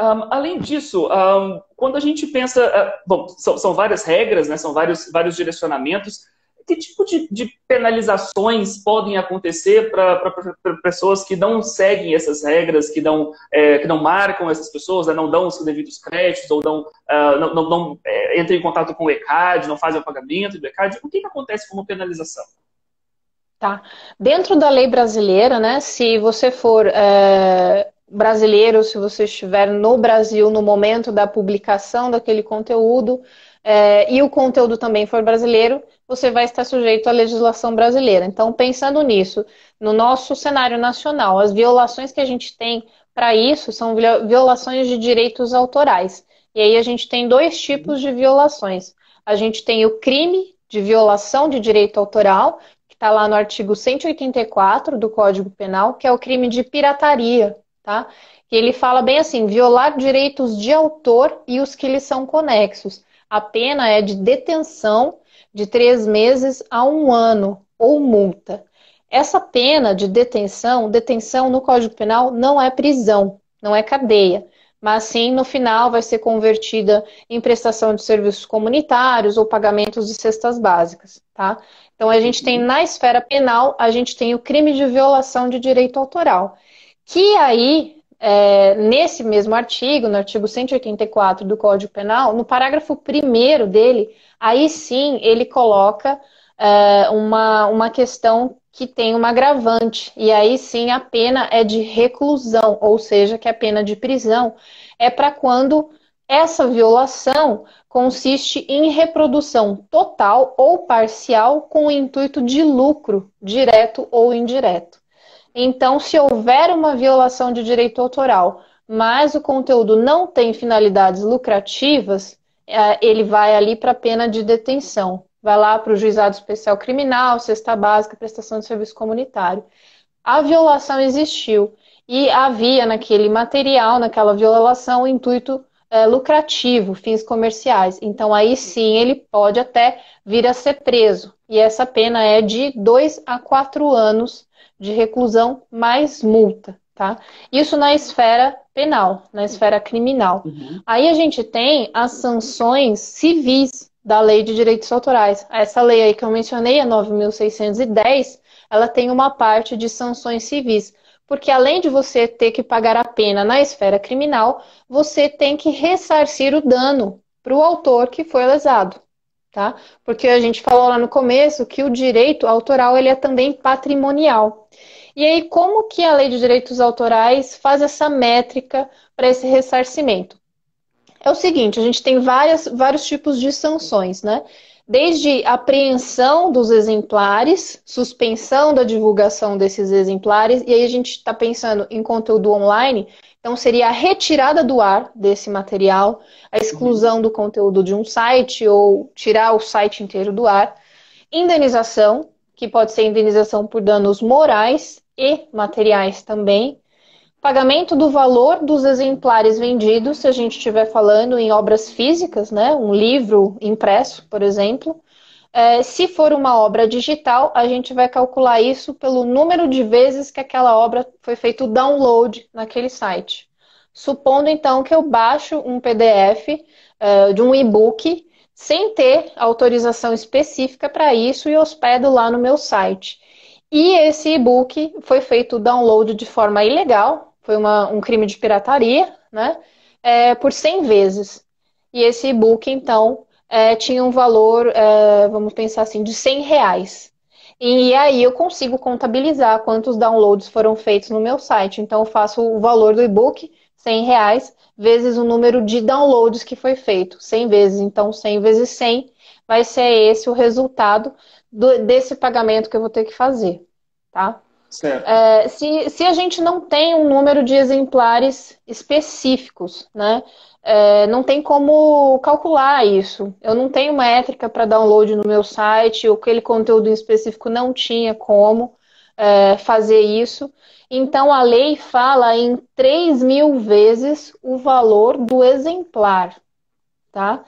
um, além disso, um, quando a gente pensa. Uh, bom, são, são, várias regras, né, são vários, vários direcionamentos que tipo de, de penalizações podem acontecer para pessoas que não seguem essas regras, que não, é, que não marcam essas pessoas, né, não dão os devidos créditos, ou não, uh, não, não, não é, entram em contato com o ECAD, não fazem o pagamento do ECAD? O que, que acontece como penalização? Tá. Dentro da lei brasileira, né, se você for é, brasileiro, se você estiver no Brasil no momento da publicação daquele conteúdo, é, e o conteúdo também for brasileiro, você vai estar sujeito à legislação brasileira. Então, pensando nisso, no nosso cenário nacional, as violações que a gente tem para isso são violações de direitos autorais. E aí a gente tem dois tipos de violações. A gente tem o crime de violação de direito autoral, que está lá no artigo 184 do Código Penal, que é o crime de pirataria, tá? E ele fala bem assim: violar direitos de autor e os que lhes são conexos. A pena é de detenção de três meses a um ano ou multa. Essa pena de detenção, detenção no Código Penal não é prisão, não é cadeia, mas sim no final vai ser convertida em prestação de serviços comunitários ou pagamentos de cestas básicas, tá? Então a gente tem na esfera penal, a gente tem o crime de violação de direito autoral, que aí é, nesse mesmo artigo, no artigo 184 do Código Penal, no parágrafo primeiro dele, aí sim ele coloca é, uma, uma questão que tem uma agravante, e aí sim a pena é de reclusão, ou seja, que a pena de prisão é para quando essa violação consiste em reprodução total ou parcial com o intuito de lucro, direto ou indireto. Então, se houver uma violação de direito autoral, mas o conteúdo não tem finalidades lucrativas, é, ele vai ali para a pena de detenção. Vai lá para o juizado especial criminal, cesta básica, prestação de serviço comunitário. A violação existiu e havia naquele material, naquela violação, o intuito é, lucrativo, fins comerciais. Então, aí sim, ele pode até vir a ser preso. E essa pena é de dois a quatro anos de reclusão mais multa tá? Isso na esfera penal, na esfera criminal. Uhum. Aí a gente tem as sanções civis da Lei de Direitos Autorais. Essa lei aí que eu mencionei, a 9.610, ela tem uma parte de sanções civis. Porque além de você ter que pagar a pena na esfera criminal, você tem que ressarcir o dano para o autor que foi lesado. Tá? Porque a gente falou lá no começo que o direito autoral ele é também patrimonial. E aí, como que a lei de direitos autorais faz essa métrica para esse ressarcimento? É o seguinte, a gente tem várias, vários tipos de sanções, né? Desde apreensão dos exemplares, suspensão da divulgação desses exemplares, e aí a gente está pensando em conteúdo online, então seria a retirada do ar desse material, a exclusão do conteúdo de um site ou tirar o site inteiro do ar, indenização, que pode ser indenização por danos morais e materiais também. Pagamento do valor dos exemplares vendidos, se a gente estiver falando em obras físicas, né? Um livro impresso, por exemplo. É, se for uma obra digital, a gente vai calcular isso pelo número de vezes que aquela obra foi feito download naquele site. Supondo então que eu baixo um PDF é, de um e-book sem ter autorização específica para isso e hospedo lá no meu site. E esse e-book foi feito download de forma ilegal, foi uma, um crime de pirataria, né? É, por 100 vezes. E esse e-book, então, é, tinha um valor, é, vamos pensar assim, de 100 reais. E aí eu consigo contabilizar quantos downloads foram feitos no meu site. Então eu faço o valor do e-book, 100 reais, vezes o número de downloads que foi feito, 100 vezes. Então 100 vezes 100 vai ser esse o resultado do, desse pagamento que eu vou ter que fazer, tá? É, se, se a gente não tem um número de exemplares específicos, né? É, não tem como calcular isso. Eu não tenho métrica para download no meu site, ou aquele conteúdo em específico não tinha como é, fazer isso. Então a lei fala em 3 mil vezes o valor do exemplar, tá?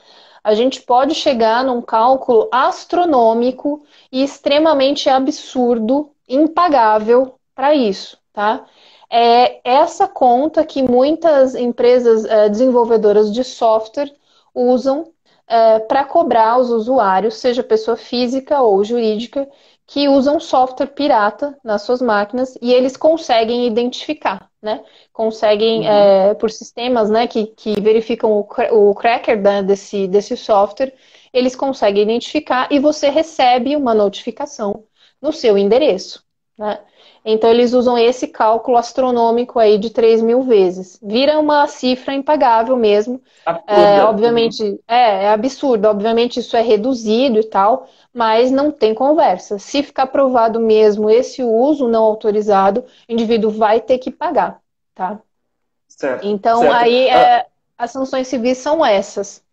A gente pode chegar num cálculo astronômico e extremamente absurdo impagável para isso, tá? É essa conta que muitas empresas é, desenvolvedoras de software usam é, para cobrar os usuários, seja pessoa física ou jurídica, que usam software pirata nas suas máquinas e eles conseguem identificar, né? Conseguem, uhum. é, por sistemas né, que, que verificam o, o cracker né, desse, desse software, eles conseguem identificar e você recebe uma notificação no seu endereço. Né? Então, eles usam esse cálculo astronômico aí de 3 mil vezes. Vira uma cifra impagável mesmo. É, obviamente, é, é absurdo. Obviamente, isso é reduzido e tal, mas não tem conversa. Se ficar provado mesmo esse uso não autorizado, o indivíduo vai ter que pagar, tá? Certo. Então, certo. aí, é, ah. as sanções civis são essas.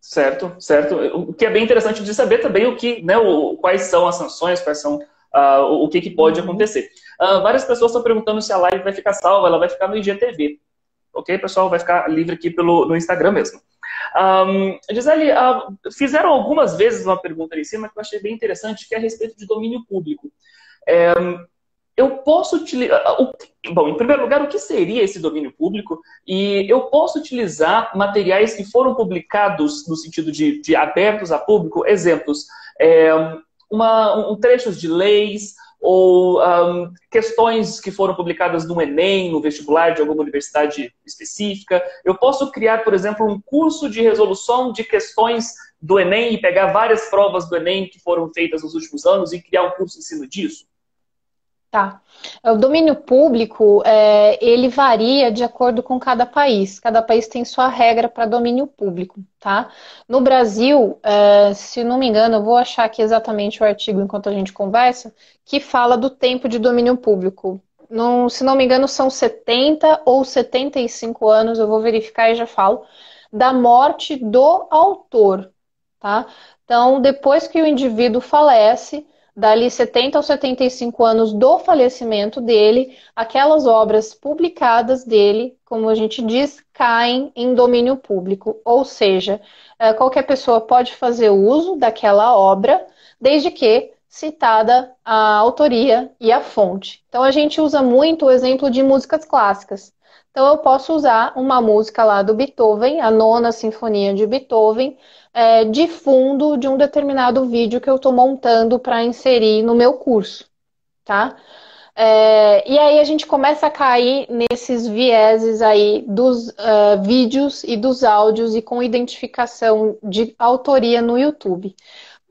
Certo, certo. O que é bem interessante de saber também o que, né, o, quais são as sanções, quais são uh, o que, que pode uhum. acontecer. Uh, várias pessoas estão perguntando se a live vai ficar salva, ela vai ficar no IGTV. Ok, pessoal? Vai ficar livre aqui pelo, no Instagram mesmo. Um, Gisele, uh, fizeram algumas vezes uma pergunta ali em cima que eu achei bem interessante, que é a respeito de domínio público. É, eu posso utilizar. Bom, em primeiro lugar, o que seria esse domínio público? E eu posso utilizar materiais que foram publicados no sentido de, de abertos a público? Exemplos. É, uma, um trechos de leis ou um, questões que foram publicadas no Enem, no vestibular de alguma universidade específica. Eu posso criar, por exemplo, um curso de resolução de questões do Enem e pegar várias provas do Enem que foram feitas nos últimos anos e criar um curso em cima disso? Tá. O domínio público, é, ele varia de acordo com cada país. Cada país tem sua regra para domínio público, tá? No Brasil, é, se não me engano, eu vou achar aqui exatamente o artigo enquanto a gente conversa, que fala do tempo de domínio público. No, se não me engano, são 70 ou 75 anos, eu vou verificar e já falo, da morte do autor, tá? Então, depois que o indivíduo falece, dali 70 ou 75 anos do falecimento dele, aquelas obras publicadas dele, como a gente diz, caem em domínio público. Ou seja, é, qualquer pessoa pode fazer uso daquela obra, desde que citada a autoria e a fonte. Então a gente usa muito o exemplo de músicas clássicas. Então eu posso usar uma música lá do Beethoven, a nona sinfonia de Beethoven, é, de fundo de um determinado vídeo que eu estou montando para inserir no meu curso, tá? É, e aí a gente começa a cair nesses vieses aí dos uh, vídeos e dos áudios e com identificação de autoria no YouTube.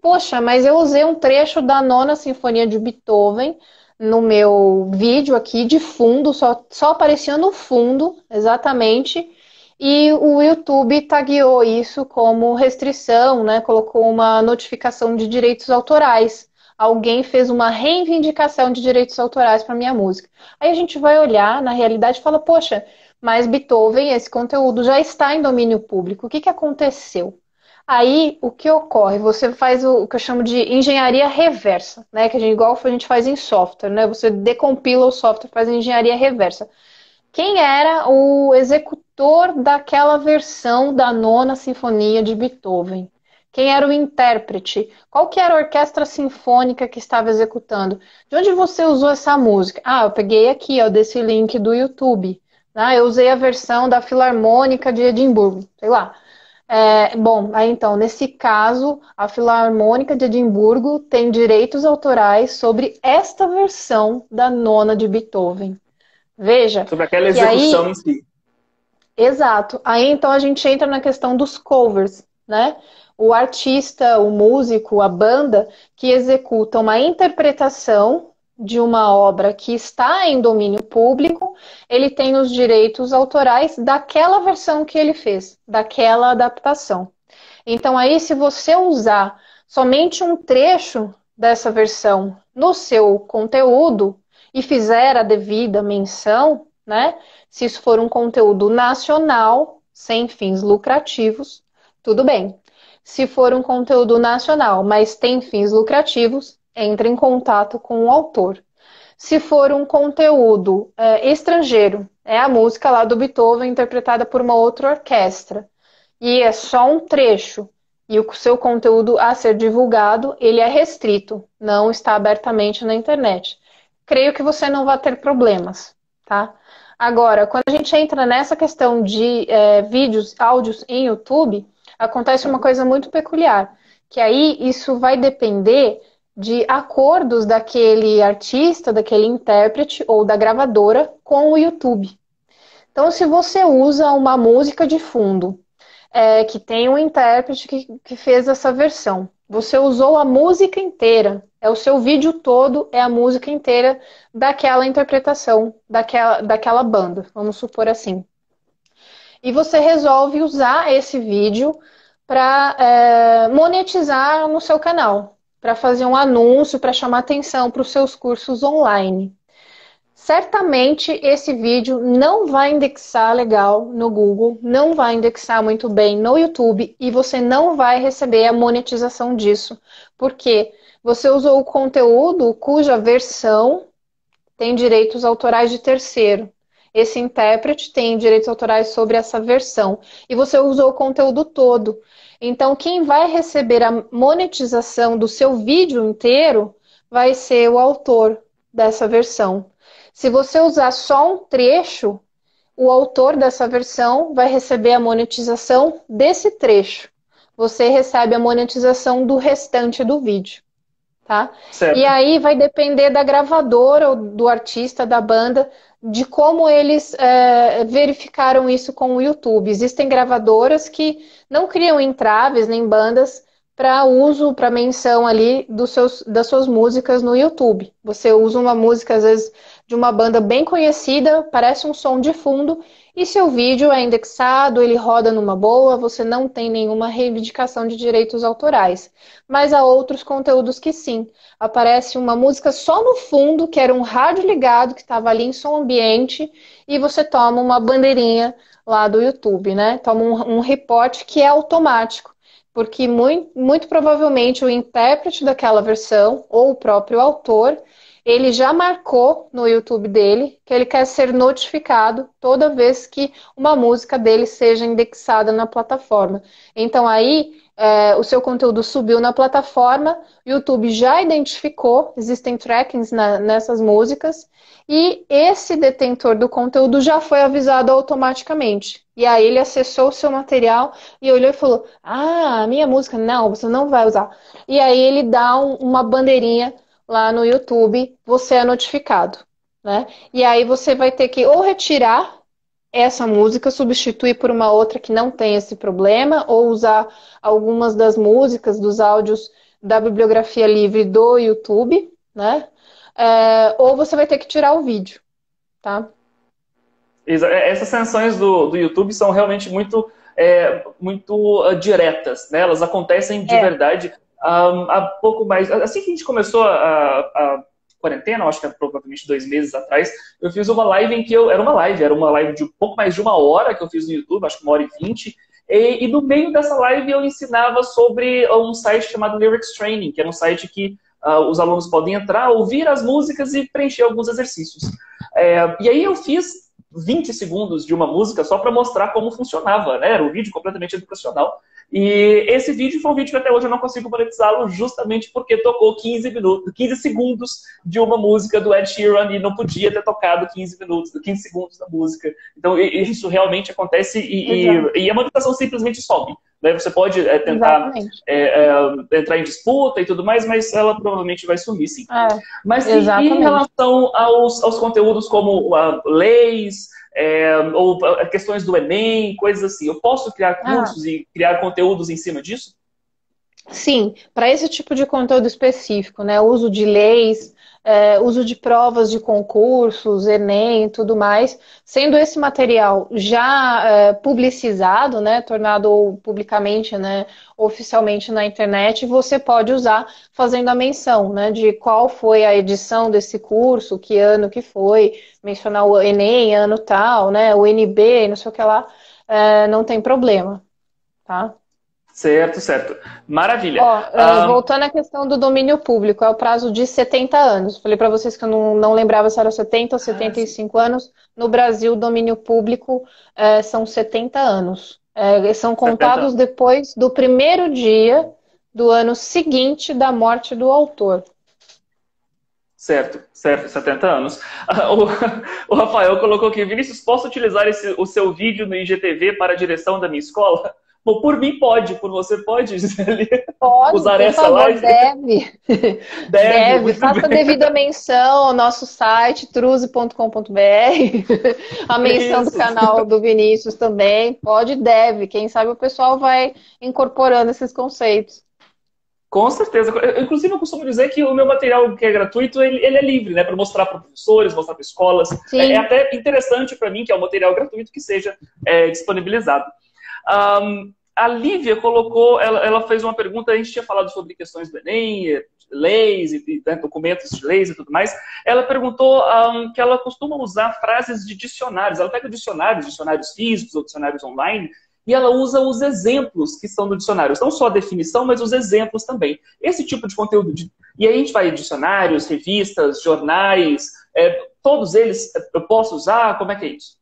Poxa, mas eu usei um trecho da nona sinfonia de Beethoven no meu vídeo aqui de fundo, só, só aparecia no fundo, exatamente, e o YouTube tagueou isso como restrição, né? Colocou uma notificação de direitos autorais. Alguém fez uma reivindicação de direitos autorais para minha música. Aí a gente vai olhar na realidade e fala, poxa, mas Beethoven, esse conteúdo já está em domínio público. O que, que aconteceu? Aí, o que ocorre? Você faz o, que eu chamo de engenharia reversa, né? Que a gente, igual a gente faz em software, né? Você decompila o software, faz engenharia reversa. Quem era o executor daquela versão da nona sinfonia de Beethoven? Quem era o intérprete? Qual que era a orquestra sinfônica que estava executando? De onde você usou essa música? Ah, eu peguei aqui, ó, desse link do YouTube. Ah, eu usei a versão da Filarmônica de Edimburgo, sei lá. É, bom, aí então, nesse caso, a Filarmônica de Edimburgo tem direitos autorais sobre esta versão da nona de Beethoven. Veja. Sobre aquela execução aí, em si. Exato. Aí então a gente entra na questão dos covers, né? O artista, o músico, a banda que executa uma interpretação de uma obra que está em domínio público, ele tem os direitos autorais daquela versão que ele fez, daquela adaptação. Então, aí, se você usar somente um trecho dessa versão no seu conteúdo e fizer a devida menção, né? Se isso for um conteúdo nacional, sem fins lucrativos, tudo bem. Se for um conteúdo nacional, mas tem fins lucrativos, entre em contato com o autor. Se for um conteúdo é, estrangeiro, é a música lá do Beethoven interpretada por uma outra orquestra, e é só um trecho, e o seu conteúdo a ser divulgado, ele é restrito, não está abertamente na internet. Creio que você não vai ter problemas, tá? Agora, quando a gente entra nessa questão de é, vídeos, áudios em YouTube, acontece uma coisa muito peculiar, que aí isso vai depender de acordos daquele artista, daquele intérprete ou da gravadora com o YouTube. Então, se você usa uma música de fundo é, que tem um intérprete que, que fez essa versão, você usou a música inteira, é o seu vídeo todo, é a música inteira daquela interpretação, daquela, daquela banda, vamos supor assim. E você resolve usar esse vídeo para é, monetizar no seu canal para fazer um anúncio, para chamar atenção para os seus cursos online. Certamente esse vídeo não vai indexar legal no Google, não vai indexar muito bem no YouTube e você não vai receber a monetização disso, porque você usou o conteúdo cuja versão tem direitos autorais de terceiro. Esse intérprete tem direitos autorais sobre essa versão e você usou o conteúdo todo. Então, quem vai receber a monetização do seu vídeo inteiro vai ser o autor dessa versão. Se você usar só um trecho, o autor dessa versão vai receber a monetização desse trecho. Você recebe a monetização do restante do vídeo. Tá? E aí vai depender da gravadora ou do artista, da banda, de como eles é, verificaram isso com o YouTube. Existem gravadoras que não criam entraves nem bandas para uso, para menção ali dos seus, das suas músicas no YouTube. Você usa uma música, às vezes, de uma banda bem conhecida, parece um som de fundo, e seu vídeo é indexado, ele roda numa boa, você não tem nenhuma reivindicação de direitos autorais. Mas há outros conteúdos que sim. Aparece uma música só no fundo, que era um rádio ligado, que estava ali em som ambiente, e você toma uma bandeirinha lá do YouTube, né? Toma um, um reporte que é automático. Porque muito, muito provavelmente o intérprete daquela versão, ou o próprio autor, ele já marcou no YouTube dele que ele quer ser notificado toda vez que uma música dele seja indexada na plataforma. Então aí é, o seu conteúdo subiu na plataforma, o YouTube já identificou, existem trackings na, nessas músicas, e esse detentor do conteúdo já foi avisado automaticamente. E aí ele acessou o seu material e olhou e falou: Ah, minha música, não, você não vai usar. E aí ele dá um, uma bandeirinha lá no YouTube, você é notificado. Né? E aí você vai ter que ou retirar essa música, substituir por uma outra que não tem esse problema, ou usar algumas das músicas, dos áudios da bibliografia livre do YouTube, né? É, ou você vai ter que tirar o vídeo, tá? É, essas sanções do, do YouTube são realmente muito, é, muito uh, diretas, né? Elas acontecem de é. verdade um, há pouco mais. Assim que a gente começou a, a quarentena, acho que é provavelmente dois meses atrás, eu fiz uma live em que eu. Era uma live, era uma live de um pouco mais de uma hora que eu fiz no YouTube, acho que uma hora e vinte, E, no meio dessa live eu ensinava sobre um site chamado Lyrics Training, que era um site que uh, os alunos podem entrar, ouvir as músicas e preencher alguns exercícios. É, e aí eu fiz 20 segundos de uma música só para mostrar como funcionava, né? Era um vídeo completamente educacional. E esse vídeo foi um vídeo que até hoje eu não consigo monetizá-lo justamente porque tocou 15 minutos, 15 segundos de uma música do Ed Sheeran e não podia ter tocado 15 minutos, 15 segundos da música. Então isso realmente acontece e, e, e a monetização simplesmente sobe. Né? Você pode é, tentar é, é, entrar em disputa e tudo mais, mas ela provavelmente vai sumir, sim. É, mas em relação aos, aos conteúdos como uh, leis, é, ou questões do Enem, coisas assim. Eu posso criar ah. cursos ah. e criar conteúdos em cima disso? Sim, para esse tipo de conteúdo específico, né? Uso de leis, é, uso de provas de concursos, Enem e tudo mais, sendo esse material já é, publicizado, né, tornado publicamente, né, oficialmente na internet, você pode usar fazendo a menção né, de qual foi a edição desse curso, que ano que foi, mencionar o Enem, ano tal, né, o NB, não sei o que lá, é, não tem problema, tá? Certo, certo. Maravilha. Ó, um... Voltando à questão do domínio público, é o prazo de 70 anos. Falei para vocês que eu não, não lembrava se era 70 ou 75 ah, anos. No Brasil, o domínio público é, são 70 anos. É, são contados 70. depois do primeiro dia do ano seguinte da morte do autor. Certo, certo, 70 anos. O, o Rafael colocou aqui, Vinícius, posso utilizar esse, o seu vídeo no IGTV para a direção da minha escola? Bom, por mim pode, por você pode, Gisele? Pode, usar essa favor, live? Deve. Deve. deve. Faça bem. devida menção ao nosso site, truze.com.br. A menção Isso. do canal do Vinícius também. Pode deve. Quem sabe o pessoal vai incorporando esses conceitos. Com certeza. Inclusive, eu costumo dizer que o meu material que é gratuito, ele, ele é livre, né? Para mostrar para professores, mostrar para escolas. É, é, até interessante para mim, que é um material gratuito, que seja é, disponibilizado. Um, a Lívia colocou, ela, ela, fez uma pergunta, a gente tinha falado sobre questões do Enem, leis e, né, documentos de leis e tudo mais. Ela perguntou um, que ela costuma usar frases de dicionários. Ela pega dicionários, dicionários físicos ou dicionários online, e ela usa os exemplos que estão no dicionário. Não só a definição, mas os exemplos também. Esse tipo de conteúdo. De... E aí a gente vai em dicionários, revistas, jornais, é, todos eles eu posso usar? Como é que é isso?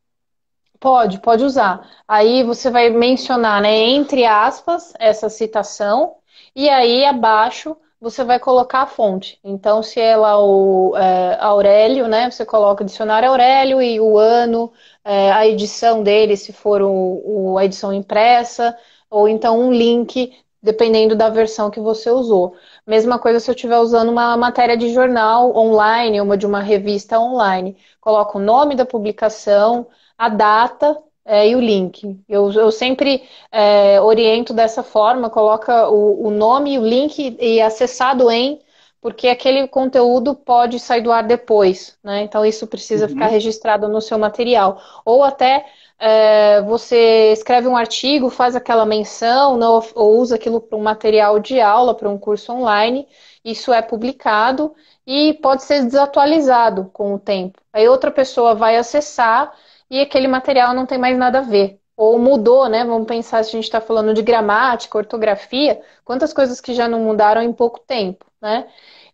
Pode, pode usar. Aí você vai mencionar, né, entre aspas, essa citação, e aí abaixo você vai colocar a fonte. Então, se é lá o é, Aurélio, né, você coloca o dicionário Aurélio e o ano, é, a edição dele, se for o, o, a edição impressa, ou então um link, dependendo da versão que você usou. Mesma coisa se eu estiver usando uma matéria de jornal online, uma de uma revista online. Coloca o nome da publicação, a data é, e o link. Eu, eu sempre é, oriento dessa forma, coloca o, o, nome e o link e acessado em, porque aquele conteúdo pode sair do ar depois, né? Então isso precisa uhum. ficar registrado no seu material. Ou até é, você escreve um artigo, faz aquela menção, não, ou usa aquilo para um material de aula, para um curso online, isso é publicado e pode ser desatualizado com o tempo. Aí outra pessoa vai acessar e aquele material não tem mais nada a ver. Ou mudou, né? Vamos pensar se a gente está falando de gramática, ortografia, quantas coisas que já não mudaram em pouco tempo, né?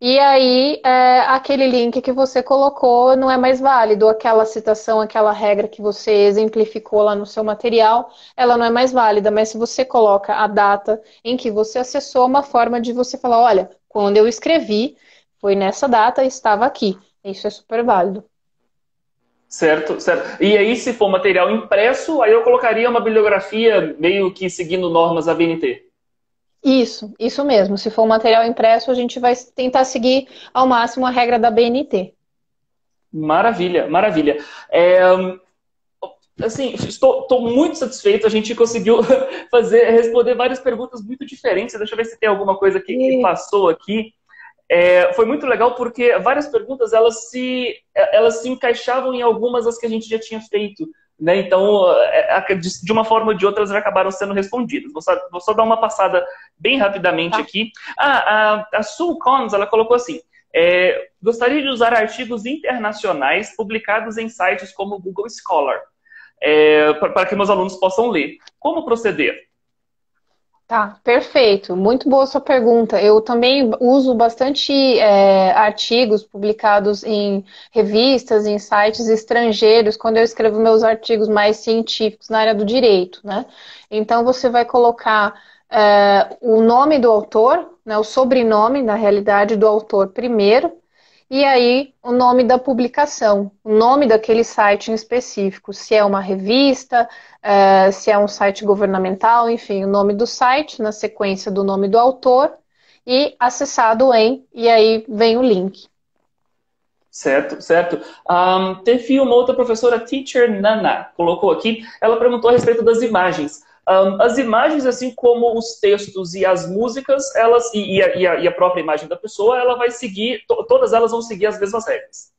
E aí, é, aquele link que você colocou não é mais válido, aquela citação, aquela regra que você exemplificou lá no seu material, ela não é mais válida, mas se você coloca a data em que você acessou, uma forma de você falar, olha, quando eu escrevi, foi nessa data estava aqui. Isso é super válido. Certo, certo. E aí, se for material impresso, aí eu colocaria uma bibliografia meio que seguindo normas ABNT. Isso, isso mesmo. Se for material impresso, a gente vai tentar seguir ao máximo a regra da BNT. Maravilha, maravilha. É, assim, estou, estou, muito satisfeito. A gente conseguiu fazer, responder várias perguntas muito diferentes. Deixa eu ver se tem alguma coisa que, que passou aqui. É, foi muito legal porque várias perguntas elas se, elas se encaixavam em algumas das que a gente já tinha feito. Né? Então, é, de uma forma ou de outra, elas acabaram sendo respondidas. Vou só, vou só dar uma passada bem rapidamente tá. aqui. Ah, a, a Sue Cons, ela colocou assim, é, gostaria de usar artigos internacionais publicados em sites como o Google Scholar. é, para que meus alunos possam ler. Como proceder? Tá, perfeito. Muito boa sua pergunta. Eu também uso bastante é, artigos publicados em revistas, em sites estrangeiros, quando eu escrevo meus artigos mais científicos na área do direito, né? Então você vai colocar é, o nome do autor, né, o sobrenome, na realidade, do autor primeiro, e aí o nome da publicação, o nome daquele site em específico, se é uma revista, uh, se é um site governamental, enfim, o nome do site na sequência do nome do autor e acessado em, e aí vem o link. Certo, certo. Um, teve uma outra professora, Teacher Nana, colocou aqui, ela perguntou a respeito das imagens. Um, as imagens, assim como os textos e as músicas, elas e, e, a, e a, própria imagem da pessoa, ela vai seguir, to, todas elas vão seguir as mesmas regras.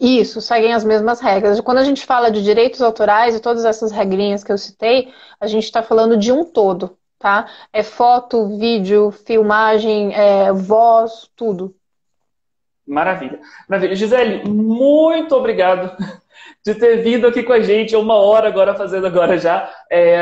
Isso, seguem as mesmas regras. Quando a gente fala de direitos autorais e todas essas regrinhas que eu citei, a gente está falando de um todo, tá? É foto, vídeo, filmagem, é, voz, tudo. Maravilha. Maravilha. Gisele, muito obrigado de ter vindo aqui com a gente, uma hora agora fazendo agora já, é,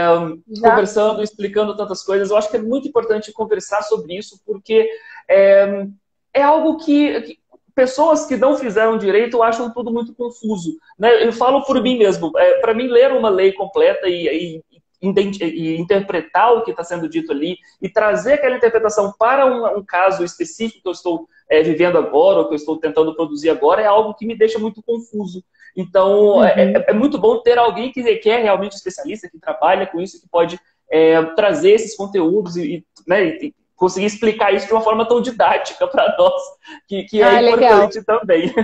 já, conversando, explicando tantas coisas. Eu acho que é muito importante conversar sobre isso, porque é, é algo que, que, pessoas que não fizeram direito acham tudo muito confuso. Né? Eu falo por mim mesmo. É, Para mim, ler uma lei completa e, e e interpretar o que está sendo dito ali e trazer aquela interpretação para um, um caso específico que eu estou é, vivendo agora, ou que eu estou tentando produzir agora, é algo que me deixa muito confuso. Então, uhum. é, é, muito bom ter alguém que, é realmente especialista, que trabalha com isso, que pode é, trazer esses conteúdos e, né, e, conseguir explicar isso de uma forma tão didática para nós, que, que é ah, importante legal. também.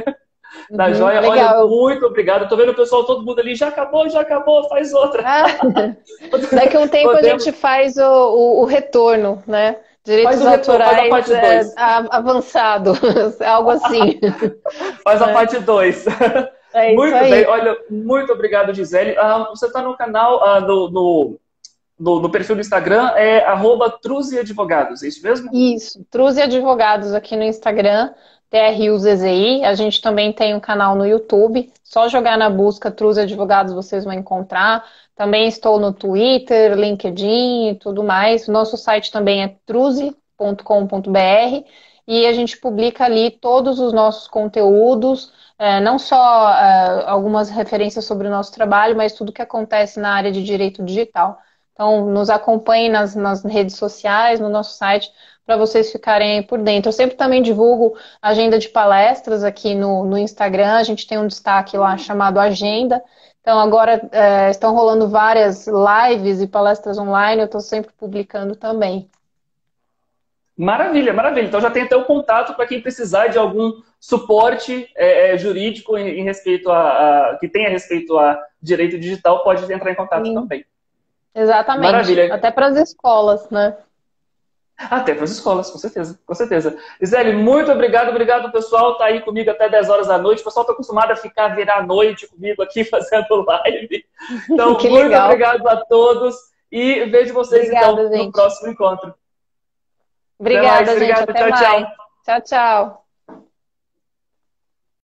Na uhum, joia, legal. olha, muito obrigado. Estou vendo o pessoal, todo mundo ali, já acabou, já acabou, faz outra. Ah, daqui a um tempo Podemos... a gente faz o, o, o retorno, né? Direitos autorais é, avançado, algo assim. faz a é. parte 2. É muito bem, olha, muito obrigado, Gisele. Ah, você está no canal, ah, no, no, no, no, perfil do Instagram, é arroba Truze Advogados, é isso mesmo? Isso, Truze Advogados aqui no Instagram. TRUZZI. A gente também tem um canal no YouTube. Só jogar na busca Truz Advogados vocês vão encontrar. Também estou no Twitter, LinkedIn e tudo mais. Nosso site também é truze.com.br e a gente publica ali todos os nossos conteúdos, é, não só é, algumas referências sobre o nosso trabalho, mas tudo que acontece na área de direito digital. Então, nos acompanhem nas, nas redes sociais, no nosso site, para vocês ficarem por dentro. Eu sempre também divulgo agenda de palestras aqui no, no Instagram, a gente tem um destaque lá chamado Agenda. Então, agora é, estão rolando várias lives e palestras online, eu estou sempre publicando também. Maravilha, maravilha. Então já tem até o contato para quem precisar de algum suporte é, é, jurídico em, em respeito a, a, que tenha respeito a direito digital, pode entrar em contato Sim. também. Exatamente. Maravilha. Até para as escolas, né? Até para as escolas, com certeza, com certeza. Gisele, muito obrigado, obrigado pessoal, tá aí comigo até 10 horas da noite. O pessoal está acostumado a ficar virar noite comigo aqui fazendo live. Então, muito legal. obrigado a todos e vejo vocês Obrigada, então gente. no próximo encontro. Obrigada, gente. Obrigado, até tchau, mais. tchau. Tchau, tchau.